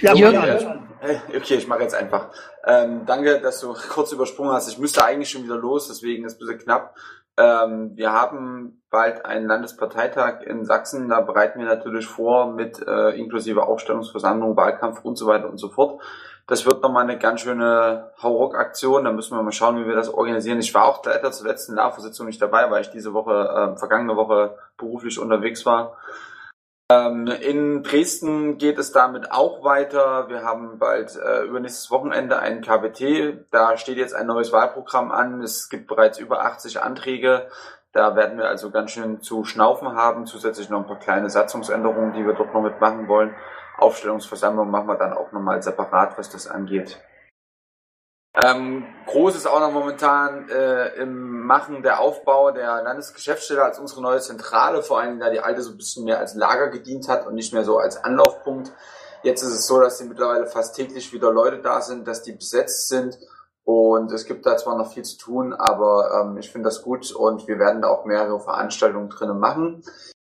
Ja, Jürgen. Okay, ich mache jetzt einfach. Ähm, danke, dass du kurz übersprungen hast. Ich müsste eigentlich schon wieder los, deswegen ist es ein bisschen knapp. Ähm, wir haben bald einen Landesparteitag in Sachsen. Da bereiten wir natürlich vor mit äh, inklusive Aufstellungsversammlung, Wahlkampf und so weiter und so fort. Das wird nochmal eine ganz schöne Hauruck-Aktion. Da müssen wir mal schauen, wie wir das organisieren. Ich war auch leider zur letzten LAVO-Sitzung nicht dabei, weil ich diese Woche, äh, vergangene Woche beruflich unterwegs war. Ähm, in Dresden geht es damit auch weiter. Wir haben bald äh, übernächstes Wochenende ein KBT. Da steht jetzt ein neues Wahlprogramm an. Es gibt bereits über 80 Anträge. Da werden wir also ganz schön zu schnaufen haben. Zusätzlich noch ein paar kleine Satzungsänderungen, die wir dort noch mitmachen wollen. Aufstellungsversammlung machen wir dann auch nochmal separat, was das angeht. Ähm, groß ist auch noch momentan äh, im Machen der Aufbau der Landesgeschäftsstelle als unsere neue Zentrale, vor allem da die alte so ein bisschen mehr als Lager gedient hat und nicht mehr so als Anlaufpunkt. Jetzt ist es so, dass die mittlerweile fast täglich wieder Leute da sind, dass die besetzt sind Und es gibt da zwar noch viel zu tun, aber ähm, ich finde das gut und wir werden da auch mehrere Veranstaltungen drinnen machen.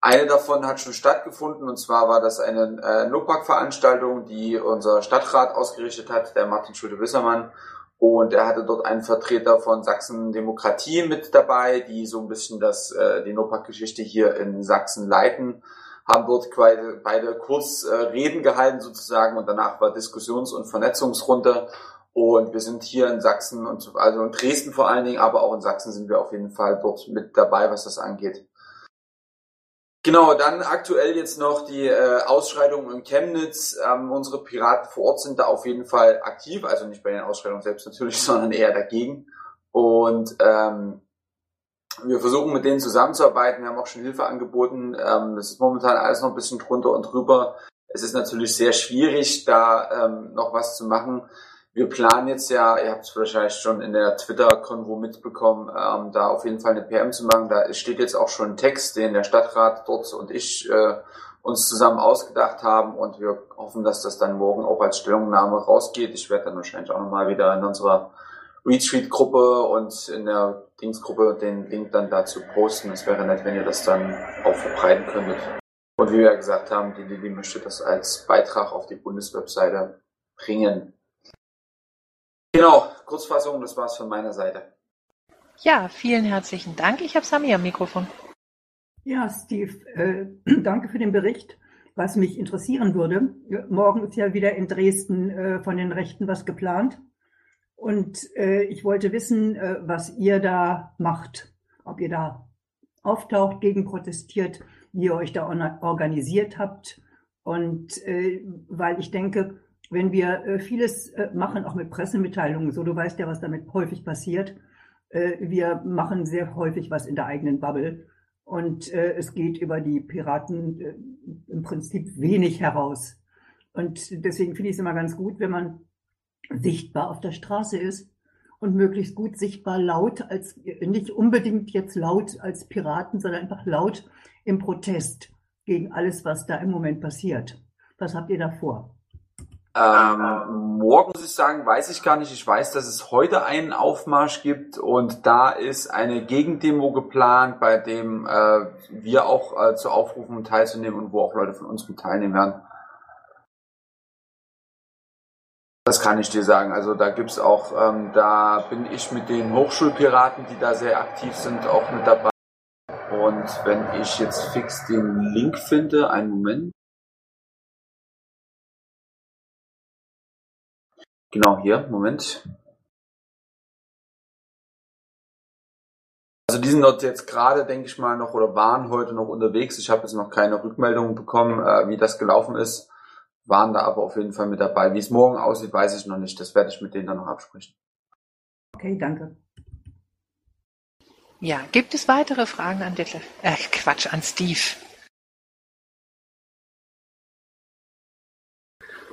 Eine davon hat schon stattgefunden und zwar war das eine äh, NOPAC-Veranstaltung, die unser Stadtrat ausgerichtet hat, der Martin Schulte-Wissermann. Und er hatte dort einen Vertreter von Sachsen Demokratie mit dabei, die so ein bisschen das, äh, die NOPAC-Geschichte hier in Sachsen leiten haben dort beide, beide kurz äh, gehalten sozusagen und danach war Diskussions- und Vernetzungsrunde und wir sind hier in Sachsen und also in Dresden vor allen Dingen, aber auch in Sachsen sind wir auf jeden Fall dort mit dabei, was das angeht. Genau, dann aktuell jetzt noch die äh, Ausschreitungen in Chemnitz. Ähm, unsere Piraten vor Ort sind da auf jeden Fall aktiv, also nicht bei den Ausschreitungen selbst natürlich, sondern eher dagegen. Und ähm, wir versuchen mit denen zusammenzuarbeiten. Wir haben auch schon Hilfe angeboten. Ähm, das ist momentan alles noch ein bisschen drunter und drüber. Es ist natürlich sehr schwierig, da ähm, noch was zu machen. Wir planen jetzt ja, ihr habt es wahrscheinlich schon in der Twitter-Konvo mitbekommen, ähm, da auf jeden Fall eine PM zu machen. Da steht jetzt auch schon ein Text, den der Stadtrat dort und ich äh, uns zusammen ausgedacht haben und wir hoffen, dass das dann morgen auch als Stellungnahme rausgeht. Ich werde dann wahrscheinlich auch nochmal wieder in unserer Retweet-Gruppe und in der Dingsgruppe den Link dann dazu posten. Es wäre nett, wenn ihr das dann auch verbreiten könntet. Und wie wir ja gesagt haben, die Lilly möchte das als Beitrag auf die Bundeswebseite bringen. Genau, Kurzfassung, das war's von meiner Seite. Ja, vielen herzlichen Dank. Ich habe Sami am Mikrofon. Ja, Steve, äh, danke für den Bericht. Was mich interessieren würde, morgen ist ja wieder in Dresden äh, von den Rechten was geplant. Und äh, ich wollte wissen, äh, was ihr da macht. Ob ihr da auftaucht, gegen protestiert, wie ihr euch da organisiert habt. Und äh, weil ich denke, wenn wir äh, vieles äh, machen, auch mit Pressemitteilungen, so du weißt ja, was damit häufig passiert. Äh, wir machen sehr häufig was in der eigenen Bubble und es geht über die Piraten im Prinzip wenig heraus. Und deswegen finde ich es immer ganz gut, wenn man sichtbar auf der Straße ist und möglichst gut sichtbar laut als nicht unbedingt jetzt laut als Piraten, sondern einfach laut im Protest gegen alles, was da im Moment passiert. Was habt ihr da vor? Ähm, morgen muss ich sagen, weiß ich gar nicht. Ich weiß, dass es heute einen Aufmarsch gibt und da ist eine Gegendemo geplant, bei dem äh, wir auch äh, zu aufrufen, teilzunehmen und wo auch Leute von uns mit teilnehmen werden. Das kann ich dir sagen. Also da gibt's auch, ähm, da bin ich mit den Hochschulpiraten, die da sehr aktiv sind, auch mit dabei. Und wenn ich jetzt fix den Link finde, einen Moment. Genau hier, Moment. Also die sind dort jetzt gerade, denke ich mal, noch oder waren heute noch unterwegs. Ich habe jetzt noch keine Rückmeldung bekommen, äh, wie das gelaufen ist. Waren da aber auf jeden Fall mit dabei. Wie es morgen aussieht, weiß ich noch nicht. Das werde ich mit denen dann noch absprechen. Okay, danke. Ja, gibt es weitere Fragen an Detlef? Äh, Quatsch, an Steve.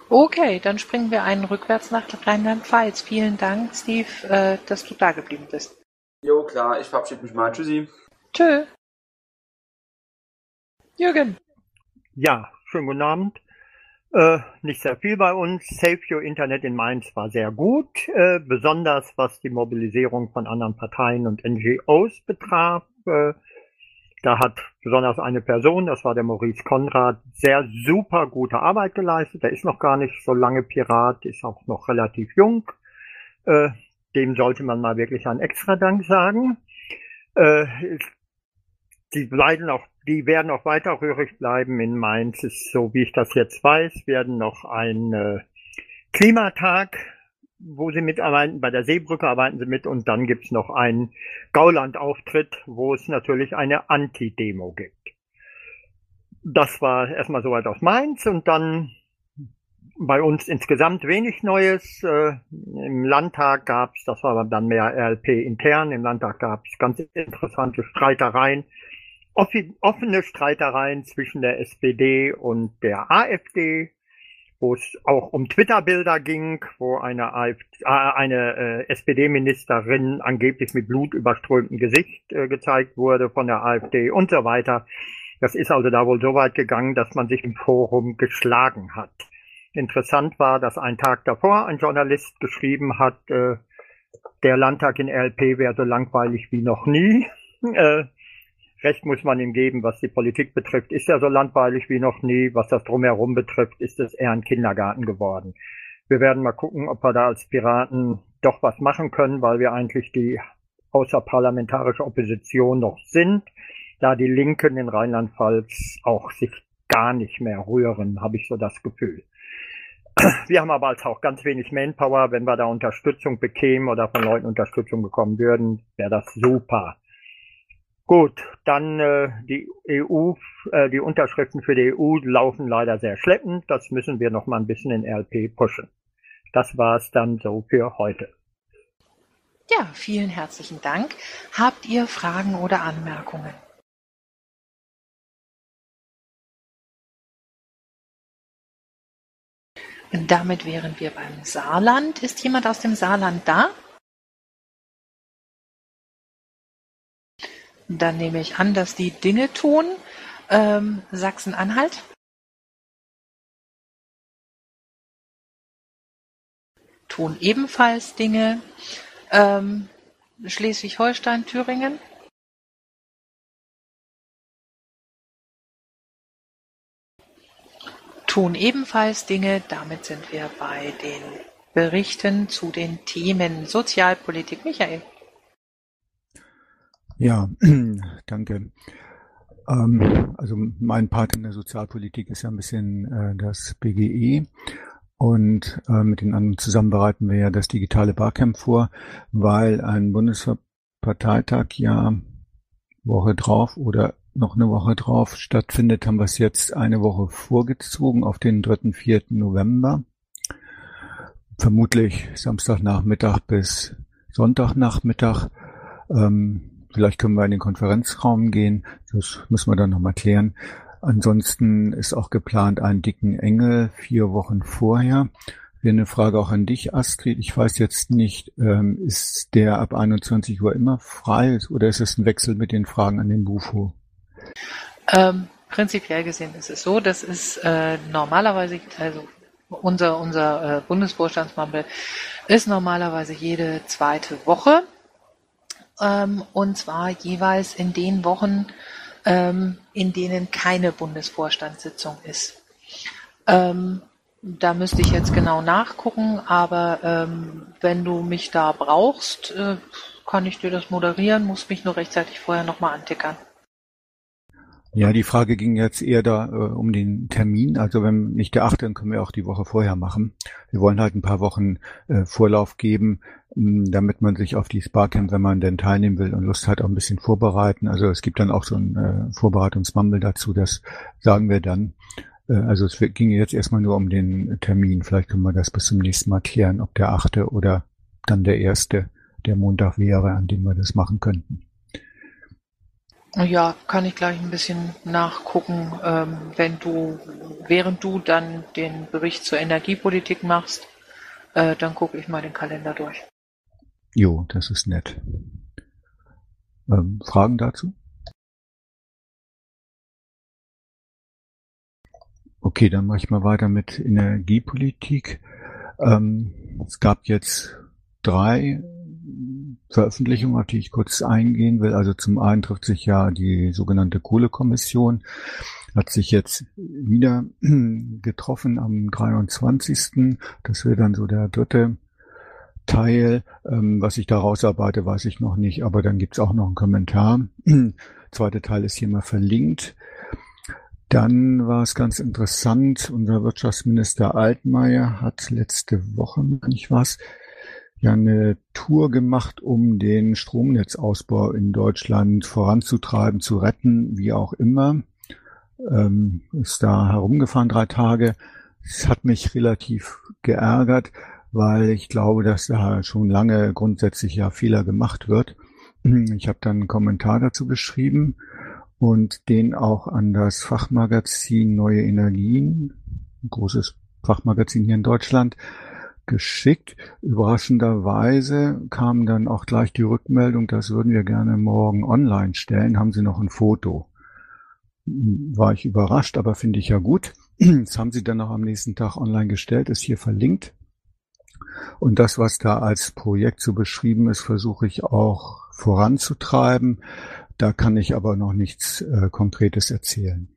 Okay, dann springen wir einen rückwärts nach Rheinland-Pfalz. Vielen Dank, Steve, äh, dass du da geblieben bist. Jo, klar, ich verabschiede mich mal. Tschüssi. Tschö. Jürgen. Ja, schönen guten Abend. Äh, nicht sehr viel bei uns. Save Your Internet in Mainz war sehr gut, äh, besonders was die Mobilisierung von anderen Parteien und NGOs betraf. Äh, da hat besonders eine Person, das war der Maurice Konrad, sehr super gute Arbeit geleistet. Der ist noch gar nicht so lange Pirat, ist auch noch relativ jung. Äh, dem sollte man mal wirklich einen extra Dank sagen. Äh, die bleiben auch, die werden auch weiter rührig bleiben in Mainz. Ist so, wie ich das jetzt weiß, werden noch ein äh, Klimatag wo sie mitarbeiten, bei der Seebrücke arbeiten sie mit und dann gibt's noch einen Gauland-Auftritt, wo es natürlich eine Anti-Demo gibt. Das war erstmal soweit aus Mainz und dann bei uns insgesamt wenig Neues. Äh, Im Landtag gab's, das war dann mehr RLP intern, im Landtag gab's ganz interessante Streitereien, offene Streitereien zwischen der SPD und der AfD wo es auch um Twitter-Bilder ging, wo eine, AfD, äh, eine äh, SPD-Ministerin angeblich mit blutüberströmtem Gesicht äh, gezeigt wurde von der AfD und so weiter. Das ist also da wohl so weit gegangen, dass man sich im Forum geschlagen hat. Interessant war, dass ein Tag davor ein Journalist geschrieben hat, äh, der Landtag in RLP wäre so langweilig wie noch nie. Äh, Recht muss man ihm geben, was die Politik betrifft, ist er so langweilig wie noch nie. Was das drumherum betrifft, ist es eher ein Kindergarten geworden. Wir werden mal gucken, ob wir da als Piraten doch was machen können, weil wir eigentlich die außerparlamentarische Opposition noch sind, da die Linken in Rheinland-Pfalz auch sich gar nicht mehr rühren, habe ich so das Gefühl. Wir haben aber als auch ganz wenig Manpower. Wenn wir da Unterstützung bekämen oder von Leuten Unterstützung bekommen würden, wäre das super. Gut, dann äh, die EU, äh, die Unterschriften für die EU laufen leider sehr schleppend. Das müssen wir noch mal ein bisschen in RLP pushen. Das war's dann so für heute. Ja, vielen herzlichen Dank. Habt ihr Fragen oder Anmerkungen? Damit wären wir beim Saarland. Ist jemand aus dem Saarland da? Dann nehme ich an, dass die Dinge tun. Ähm, Sachsen-Anhalt? Tun ebenfalls Dinge. Ähm, Schleswig-Holstein, Thüringen? tun ebenfalls Dinge. Damit sind wir bei den Berichten zu den Themen Sozialpolitik. Michael. Ja, danke. Ähm, also mein Part in der Sozialpolitik ist ja ein bisschen äh, das BGE. Und äh, mit den anderen zusammen bereiten wir ja das digitale Barcamp vor, weil ein Bundesparteitag ja Woche drauf oder noch eine Woche drauf stattfindet, haben wir es jetzt eine Woche vorgezogen auf den 3. 4. November. Vermutlich Samstagnachmittag bis Sonntagnachmittag. Ähm, vielleicht können wir in den Konferenzraum gehen. Das müssen wir dann nochmal klären. Ansonsten ist auch geplant einen dicken Engel vier Wochen vorher. Wäre eine Frage auch an dich, Astrid. Ich weiß jetzt nicht, ähm, ist der ab 21 Uhr immer frei oder ist es ein Wechsel mit den Fragen an den Bufo? Ähm, prinzipiell gesehen ist es so, dass es äh, normalerweise, also unser, unser äh, Bundesvorstandsmammel ist normalerweise jede zweite Woche. Ähm, und zwar jeweils in den Wochen, ähm, in denen keine Bundesvorstandssitzung ist. Ähm, da müsste ich jetzt genau nachgucken, aber ähm, wenn du mich da brauchst, äh, kann ich dir das moderieren, muss mich nur rechtzeitig vorher nochmal antickern. Ja, die Frage ging jetzt eher da äh, um den Termin. Also wenn nicht der achte, dann können wir auch die Woche vorher machen. Wir wollen halt ein paar Wochen äh, Vorlauf geben, mh, hm, damit man sich auf die Sparcamp, wenn man denn teilnehmen will und Lust hat, auch ein bisschen vorbereiten. Also es gibt dann auch so ein äh, Vorbereitungsmammel dazu, das sagen wir dann. Äh, also es ging jetzt erstmal nur um den Termin. Vielleicht können wir das bis zum nächsten Mal klären, ob der achte oder dann der erste der Montag wäre, an dem wir das machen könnten. Ja, kann ich gleich ein bisschen nachgucken, ähm, wenn du, während du dann den Bericht zur Energiepolitik machst, äh, dann gucke ich mal den Kalender durch. Jo, das ist nett. Ähm, Fragen dazu? Okay, dann mache ich mal weiter mit Energiepolitik. Ähm, es gab jetzt drei Veröffentlichungen, auf die ich kurz eingehen will. Also zum einen trifft sich ja die sogenannte Kohlekommission, hat sich jetzt wieder getroffen am 23. Das wäre dann so der dritte Teil. Ähm, was ich da rausarbeite, weiß ich noch nicht, aber dann gibt's auch noch einen Kommentar. Zweiter Teil ist hier mal verlinkt. Dann war es ganz interessant, unser Wirtschaftsminister Altmaier hat letzte Woche, wenn ich was, ja eine Tour gemacht, um den Stromnetzausbau in Deutschland voranzutreiben, zu retten, wie auch immer. Ähm, ist da herumgefahren drei Tage. Es hat mich relativ geärgert, weil ich glaube, dass da schon lange grundsätzlich ja Fehler gemacht wird. Ich habe dann einen Kommentar dazu geschrieben und den auch an das Fachmagazin Neue Energien, ein großes Fachmagazin hier in Deutschland, geschickt. Überraschenderweise kam dann auch gleich die Rückmeldung, das würden wir gerne morgen online stellen. Haben Sie noch ein Foto? War ich überrascht, aber finde ich ja gut. Das haben Sie dann auch am nächsten Tag online gestellt, ist hier verlinkt. Und das, was da als Projekt so beschrieben ist, versuche ich auch voranzutreiben. Da kann ich aber noch nichts äh, Konkretes erzählen.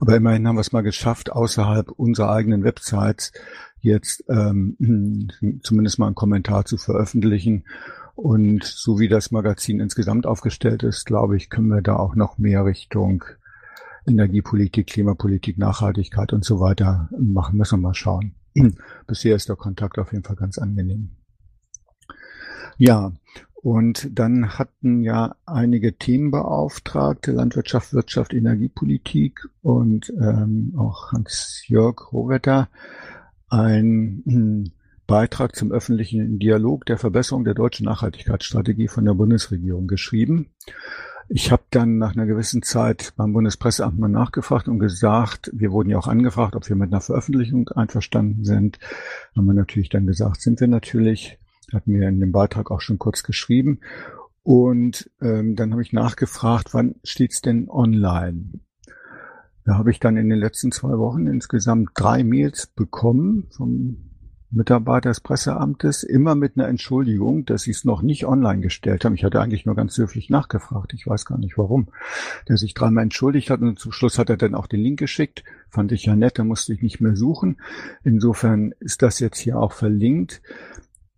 Aber immerhin haben wir es mal geschafft, außerhalb unserer eigenen Websites jetzt ähm, zumindest mal einen Kommentar zu veröffentlichen. Und so wie das Magazin insgesamt aufgestellt ist, glaube ich, können wir da auch noch mehr Richtung Energiepolitik, Klimapolitik, Nachhaltigkeit und so weiter machen. Müssen wir mal schauen. Bisher ist der Kontakt auf jeden Fall ganz angenehm. Ja, und dann hatten ja einige Themenbeauftragte, Landwirtschaft, Wirtschaft, Energiepolitik und ähm, auch Hans-Jörg Rohwetter einen hm, Beitrag zum öffentlichen Dialog der Verbesserung der deutschen Nachhaltigkeitsstrategie von der Bundesregierung geschrieben. Ich habe dann nach einer gewissen Zeit beim Bundespresseamt mal nachgefragt und gesagt, wir wurden ja auch angefragt, ob wir mit einer Veröffentlichung einverstanden sind. Haben wir natürlich dann gesagt, sind wir natürlich hatten wir in dem Beitrag auch schon kurz geschrieben. Und ähm, dann habe ich nachgefragt, wann steht's denn online? Da habe ich dann in den letzten zwei Wochen insgesamt drei Mails bekommen vom Mitarbeiter des Presseamtes, immer mit einer Entschuldigung, dass sie es noch nicht online gestellt haben. Ich hatte eigentlich nur ganz höflich nachgefragt. Ich weiß gar nicht warum. Der sich dreimal entschuldigt hat und zum Schluss hat er dann auch den Link geschickt. Fand ich ja nett, da musste ich nicht mehr suchen. Insofern ist das jetzt hier auch verlinkt.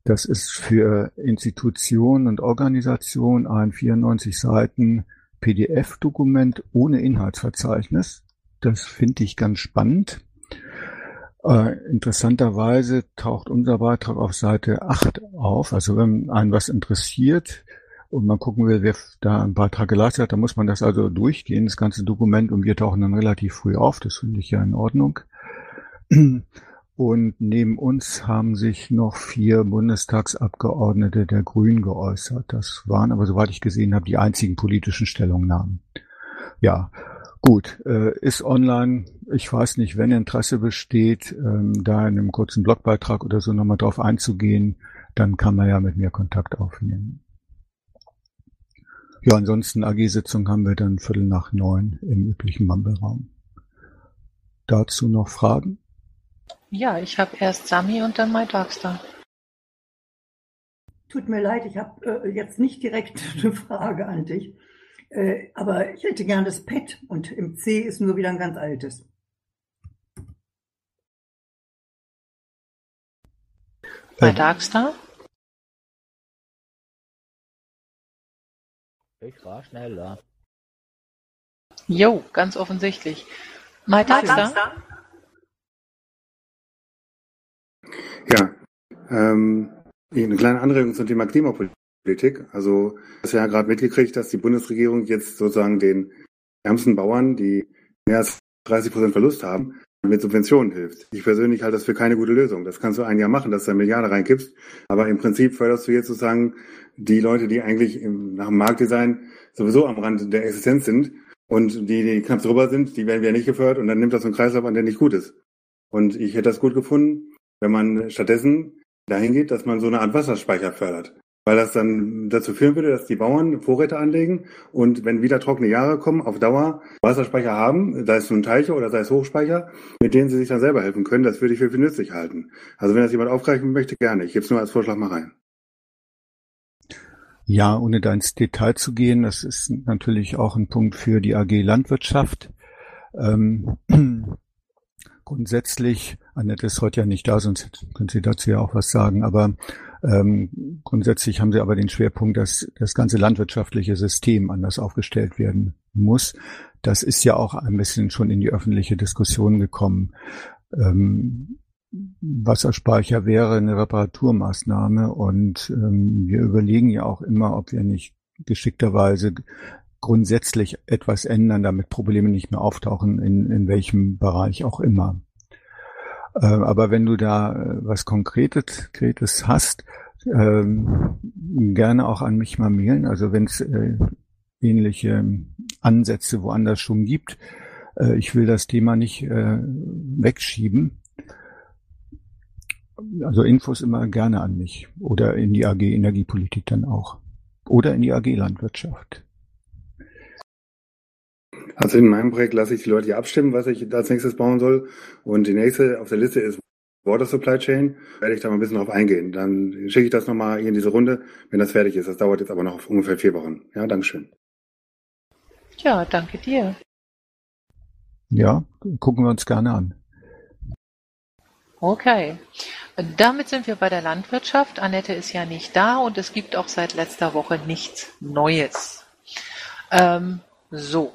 Das ist für Institutionen und Organisationen ein 94 Seiten PDF-Dokument ohne Inhaltsverzeichnis. Das finde ich ganz spannend. Äh, interessanterweise taucht unser Beitrag auf Seite 8 auf. Also wenn einen was interessiert und man gucken will, wer da einen Beitrag geleistet hat, dann muss man das also durchgehen, das ganze Dokument, und wir tauchen dann relativ früh auf. Das finde ich ja in Ordnung. Und neben uns haben sich noch vier Bundestagsabgeordnete der Grünen geäußert. Das waren aber, soweit ich gesehen habe, die einzigen politischen Stellungnahmen. Ja, gut, äh, ist online. Ich weiß nicht, wenn Interesse besteht, ähm, da in einem kurzen Blogbeitrag oder so nochmal drauf einzugehen, dann kann man ja mit mir Kontakt aufnehmen. Ja, ansonsten AG-Sitzung haben wir dann Viertel nach neun im üblichen Mumble-Raum. Dazu noch Fragen? Ja, ich habe erst Sami und dann My Darkstar. Tut mir leid, ich habe äh, jetzt nicht direkt eine Frage an dich. Äh, aber ich hätte gern das Pad und im C ist nur wieder ein ganz altes. My Darkstar? Ich war schneller. Jo, ganz offensichtlich. My Darkstar? Ja, ähm, eine kleine Anregung zum Thema Klimapolitik. Also, hast ja gerade mitgekriegt, dass die Bundesregierung jetzt sozusagen den ärmsten Bauern, die mehr als 30 Prozent Verlust haben, mit Subventionen hilft. Ich persönlich halte das für keine gute Lösung. Das kannst du ein Jahr machen, dass du eine Milliarde reinkippst. Aber im Prinzip förderst du jetzt sozusagen die Leute, die eigentlich im, nach dem Marktdesign sowieso am Rand der Existenz sind und die, die knapp drüber sind, die werden wieder nicht gefördert und dann nimmt das so einen Kreislauf an, der nicht gut ist. Und ich hätte das gut gefunden, wenn man stattdessen dahin geht, dass man so eine Art Wasserspeicher fördert. Weil das dann dazu führen würde, dass die Bauern Vorräte anlegen und wenn wieder trockene Jahre kommen, auf Dauer Wasserspeicher haben, sei es nun Teiche oder sei es Hochspeicher, mit denen sie sich dann selber helfen können. Das würde ich für, für nützlich halten. Also wenn das jemand aufgreifen möchte, gerne. Ich gebe es nur als Vorschlag mal rein. Ja, ohne da ins Detail zu gehen, das ist natürlich auch ein Punkt für die AG Landwirtschaft. Ähm, grundsätzlich, Annette ist heute ja nicht da, sonst können Sie dazu ja auch was sagen, aber ähm, grundsätzlich haben Sie aber den Schwerpunkt, dass das ganze landwirtschaftliche System anders aufgestellt werden muss. Das ist ja auch ein bisschen schon in die öffentliche Diskussion gekommen. Ähm, Wasserspeicher wäre eine Reparaturmaßnahme und ähm, wir überlegen ja auch immer, ob wir nicht geschickterweise grundsätzlich etwas ändern, damit Probleme nicht mehr auftauchen, in, in welchem Bereich auch immer. Äh, aber wenn du da äh, was Konkretes, Konkretes hast, ähm, gerne auch an mich mal mailen. Also wenn es äh, ähnliche Ansätze woanders schon gibt, äh, ich will das Thema nicht äh, wegschieben. Also Infos immer gerne an mich oder in die AG Energiepolitik dann auch oder in die AG Landwirtschaft. Also in meinem Projekt lasse ich die Leute ja abstimmen, was ich als nächstes bauen soll. Und die nächste auf der Liste ist Water Supply Chain, werde ich da mal ein bisschen drauf eingehen. Dann schicke ich das nochmal hier in diese Runde, wenn das fertig ist. Das dauert jetzt aber noch ungefähr vier Wochen. Ja, Dankeschön. Ja, danke dir. Ja, gucken wir uns gerne an. Okay. Damit sind wir bei der Landwirtschaft. Annette ist ja nicht da und es gibt auch seit letzter Woche nichts Neues. Ähm, so.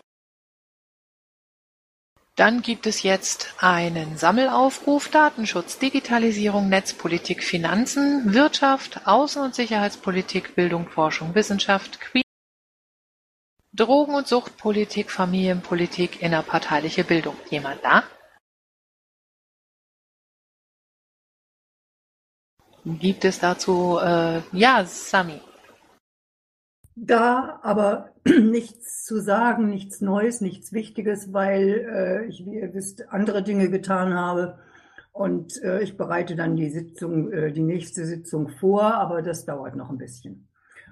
Dann gibt es jetzt einen Sammelaufruf Datenschutz, Digitalisierung, Netzpolitik, Finanzen, Wirtschaft, Außen- und Sicherheitspolitik, Bildung, Forschung, Wissenschaft, Queen, Drogen- und Suchtpolitik, Familienpolitik, innerparteiliche Bildung. Jemand da? Gibt es dazu, äh, ja, Sami. Da aber nichts zu sagen, nichts Neues, nichts Wichtiges, weil äh, ich, wie ihr wisst, andere Dinge getan habe. Und äh, ich bereite dann die Sitzung, äh, die nächste Sitzung vor, aber das dauert noch ein bisschen.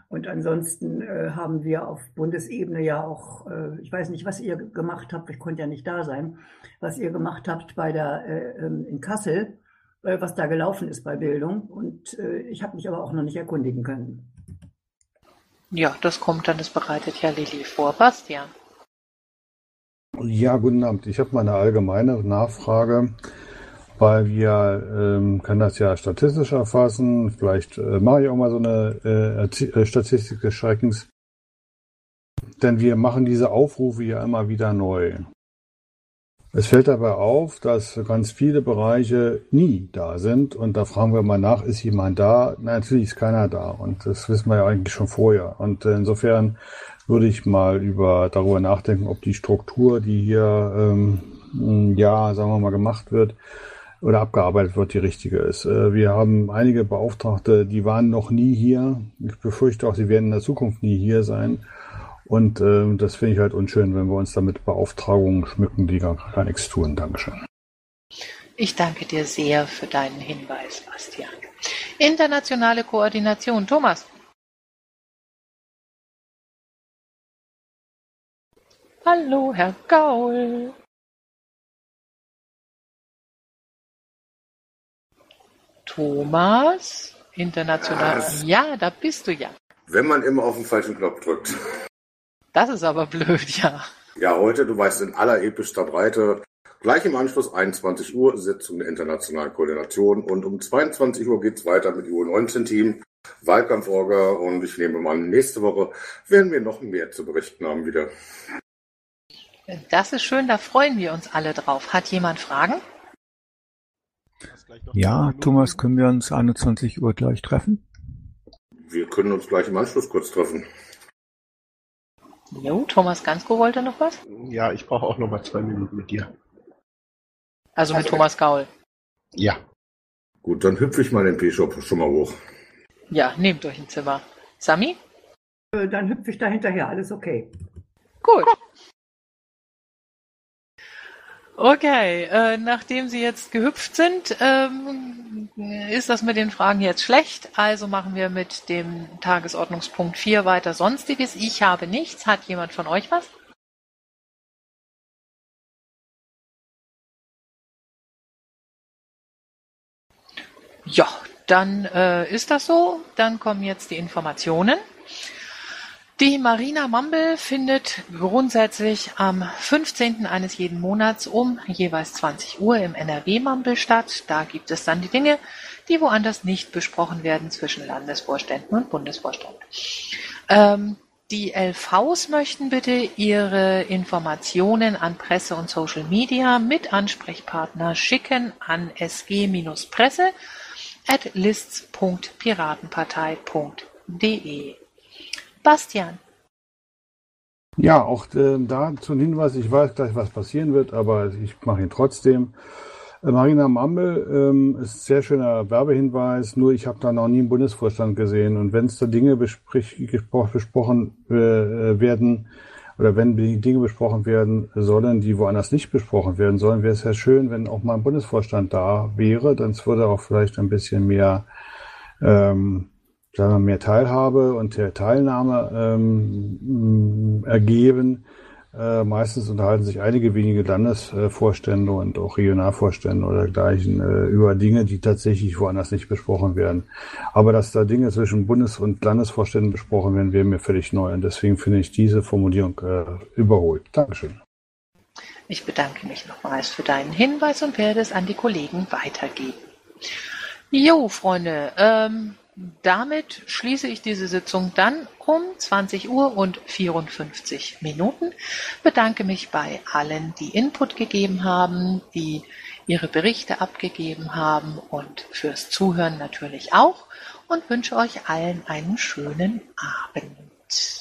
Und ansonsten äh, haben wir auf Bundesebene ja auch, äh, ich weiß nicht, was ihr gemacht habt, ich konnte ja nicht da sein, was ihr gemacht habt bei der äh, ähm, in Kassel, äh, was da gelaufen ist bei Bildung. Und äh, ich habe mich aber auch noch nicht erkundigen können. Ja, das kommt dann, das bereitet ja Lilly vor. Bastian. Ja, guten Abend. Ich habe mal eine allgemeine Nachfrage, weil wir ähm, können das ja statistisch erfassen. Vielleicht äh, mache ich auch mal so eine äh, äh, Statistik des Schreckens. Denn wir machen diese Aufrufe ja immer wieder neu. Es fällt dabei auf, dass ganz viele Bereiche nie da sind und da fragen wir mal nach, ist jemand da? Na, natürlich ist keiner da und das wissen wir ja eigentlich schon vorher. Und insofern würde ich mal über darüber nachdenken, ob die Struktur, die hier ähm, ja, sagen wir mal, gemacht wird oder abgearbeitet wird, die richtige ist. Äh, wir haben einige Beauftragte, die waren noch nie hier. Ich befürchte auch, sie werden in der Zukunft nie hier sein. Und äh, das finde ich halt unschön, wenn wir uns damit Beauftragungen schmücken, die gar, gar nichts tun. Dankeschön. Ich danke dir sehr für deinen Hinweis, Bastian. Internationale Koordination, Thomas. Hallo, Herr Gaul. Thomas, international. Was? Ja, da bist du ja. Wenn man immer auf den falschen Knopf drückt. Das ist aber blöd, ja. Ja, heute, du weißt, in aller epischster Breite, gleich im Anschluss 21 Uhr, Sitzung der internationalen Koordination und um 22 Uhr geht's weiter mit U19-Team, Wahlkampforga und ich nehme mal an, nächste Woche werden wir noch mehr zu berichten haben wieder. Das ist schön, da freuen wir uns alle drauf. Hat jemand Fragen? Ja, Thomas, können wir uns 21 Uhr gleich treffen? Wir können uns gleich im Anschluss kurz treffen. Jo, Thomas Gansko wollte noch was? Ja, ich brauche auch noch mal zwei Minuten mit dir. Also mit Thomas Gaul. Ja. Gut, dann hüpfe ich mal den P-Shop schon mal hoch. Ja, nehmt euch ein Zimmer. Sami? Äh, Dann hüpfe ich da hinterher, alles okay. Gut. Okay, äh, nachdem Sie jetzt gehüpft sind, ähm, ist das mit den Fragen jetzt schlecht. Also machen wir mit dem Tagesordnungspunkt 4 weiter Sonstiges. Ich habe nichts. Hat jemand von euch was? Ja, dann äh, ist das so. Dann kommen jetzt die Informationen. Die Marina Mumble findet grundsätzlich am 15. eines jeden Monats um jeweils 20 Uhr im NRW Mumble statt. Da gibt es dann die Dinge, die woanders nicht besprochen werden zwischen Landesvorständen und Bundesvorstand. Ähm, die LVs möchten bitte ihre Informationen an Presse und Social Media mit Ansprechpartner schicken an sg-presse at lists.piratenpartei.de. Bastian. Ja, auch äh, da zum Hinweis, ich weiß gleich, was passieren wird, aber ich mache ihn trotzdem. Äh, Marina Mammel ähm, ist ein sehr schöner Werbehinweis, nur ich habe da noch nie einen Bundesvorstand gesehen. Und wenn es da Dinge besprich, besprochen äh, werden, oder wenn Dinge besprochen werden sollen, die woanders nicht besprochen werden sollen, wäre es ja schön, wenn auch mal ein Bundesvorstand da wäre. Dann würde auch vielleicht ein bisschen mehr ähm, sagen wir, mehr Teilhabe und Teilnahme ähm, ergeben. Äh, meistens unterhalten sich einige wenige Landesvorstände und auch Regionalvorstände oder dergleichen äh, über Dinge, die tatsächlich woanders nicht besprochen werden. Aber dass da Dinge zwischen Bundes- und Landesvorständen besprochen werden, wäre mir völlig neu. Und deswegen finde ich diese Formulierung äh, überholt. Dankeschön. Ich bedanke mich nochmals für deinen Hinweis und werde es an die Kollegen weitergeben. Jo, Freunde, ähm, damit schließe ich diese Sitzung dann um 20 Uhr und 54 Minuten. Bedanke mich bei allen, die Input gegeben haben, die ihre Berichte abgegeben haben und fürs Zuhören natürlich auch und wünsche euch allen einen schönen Abend.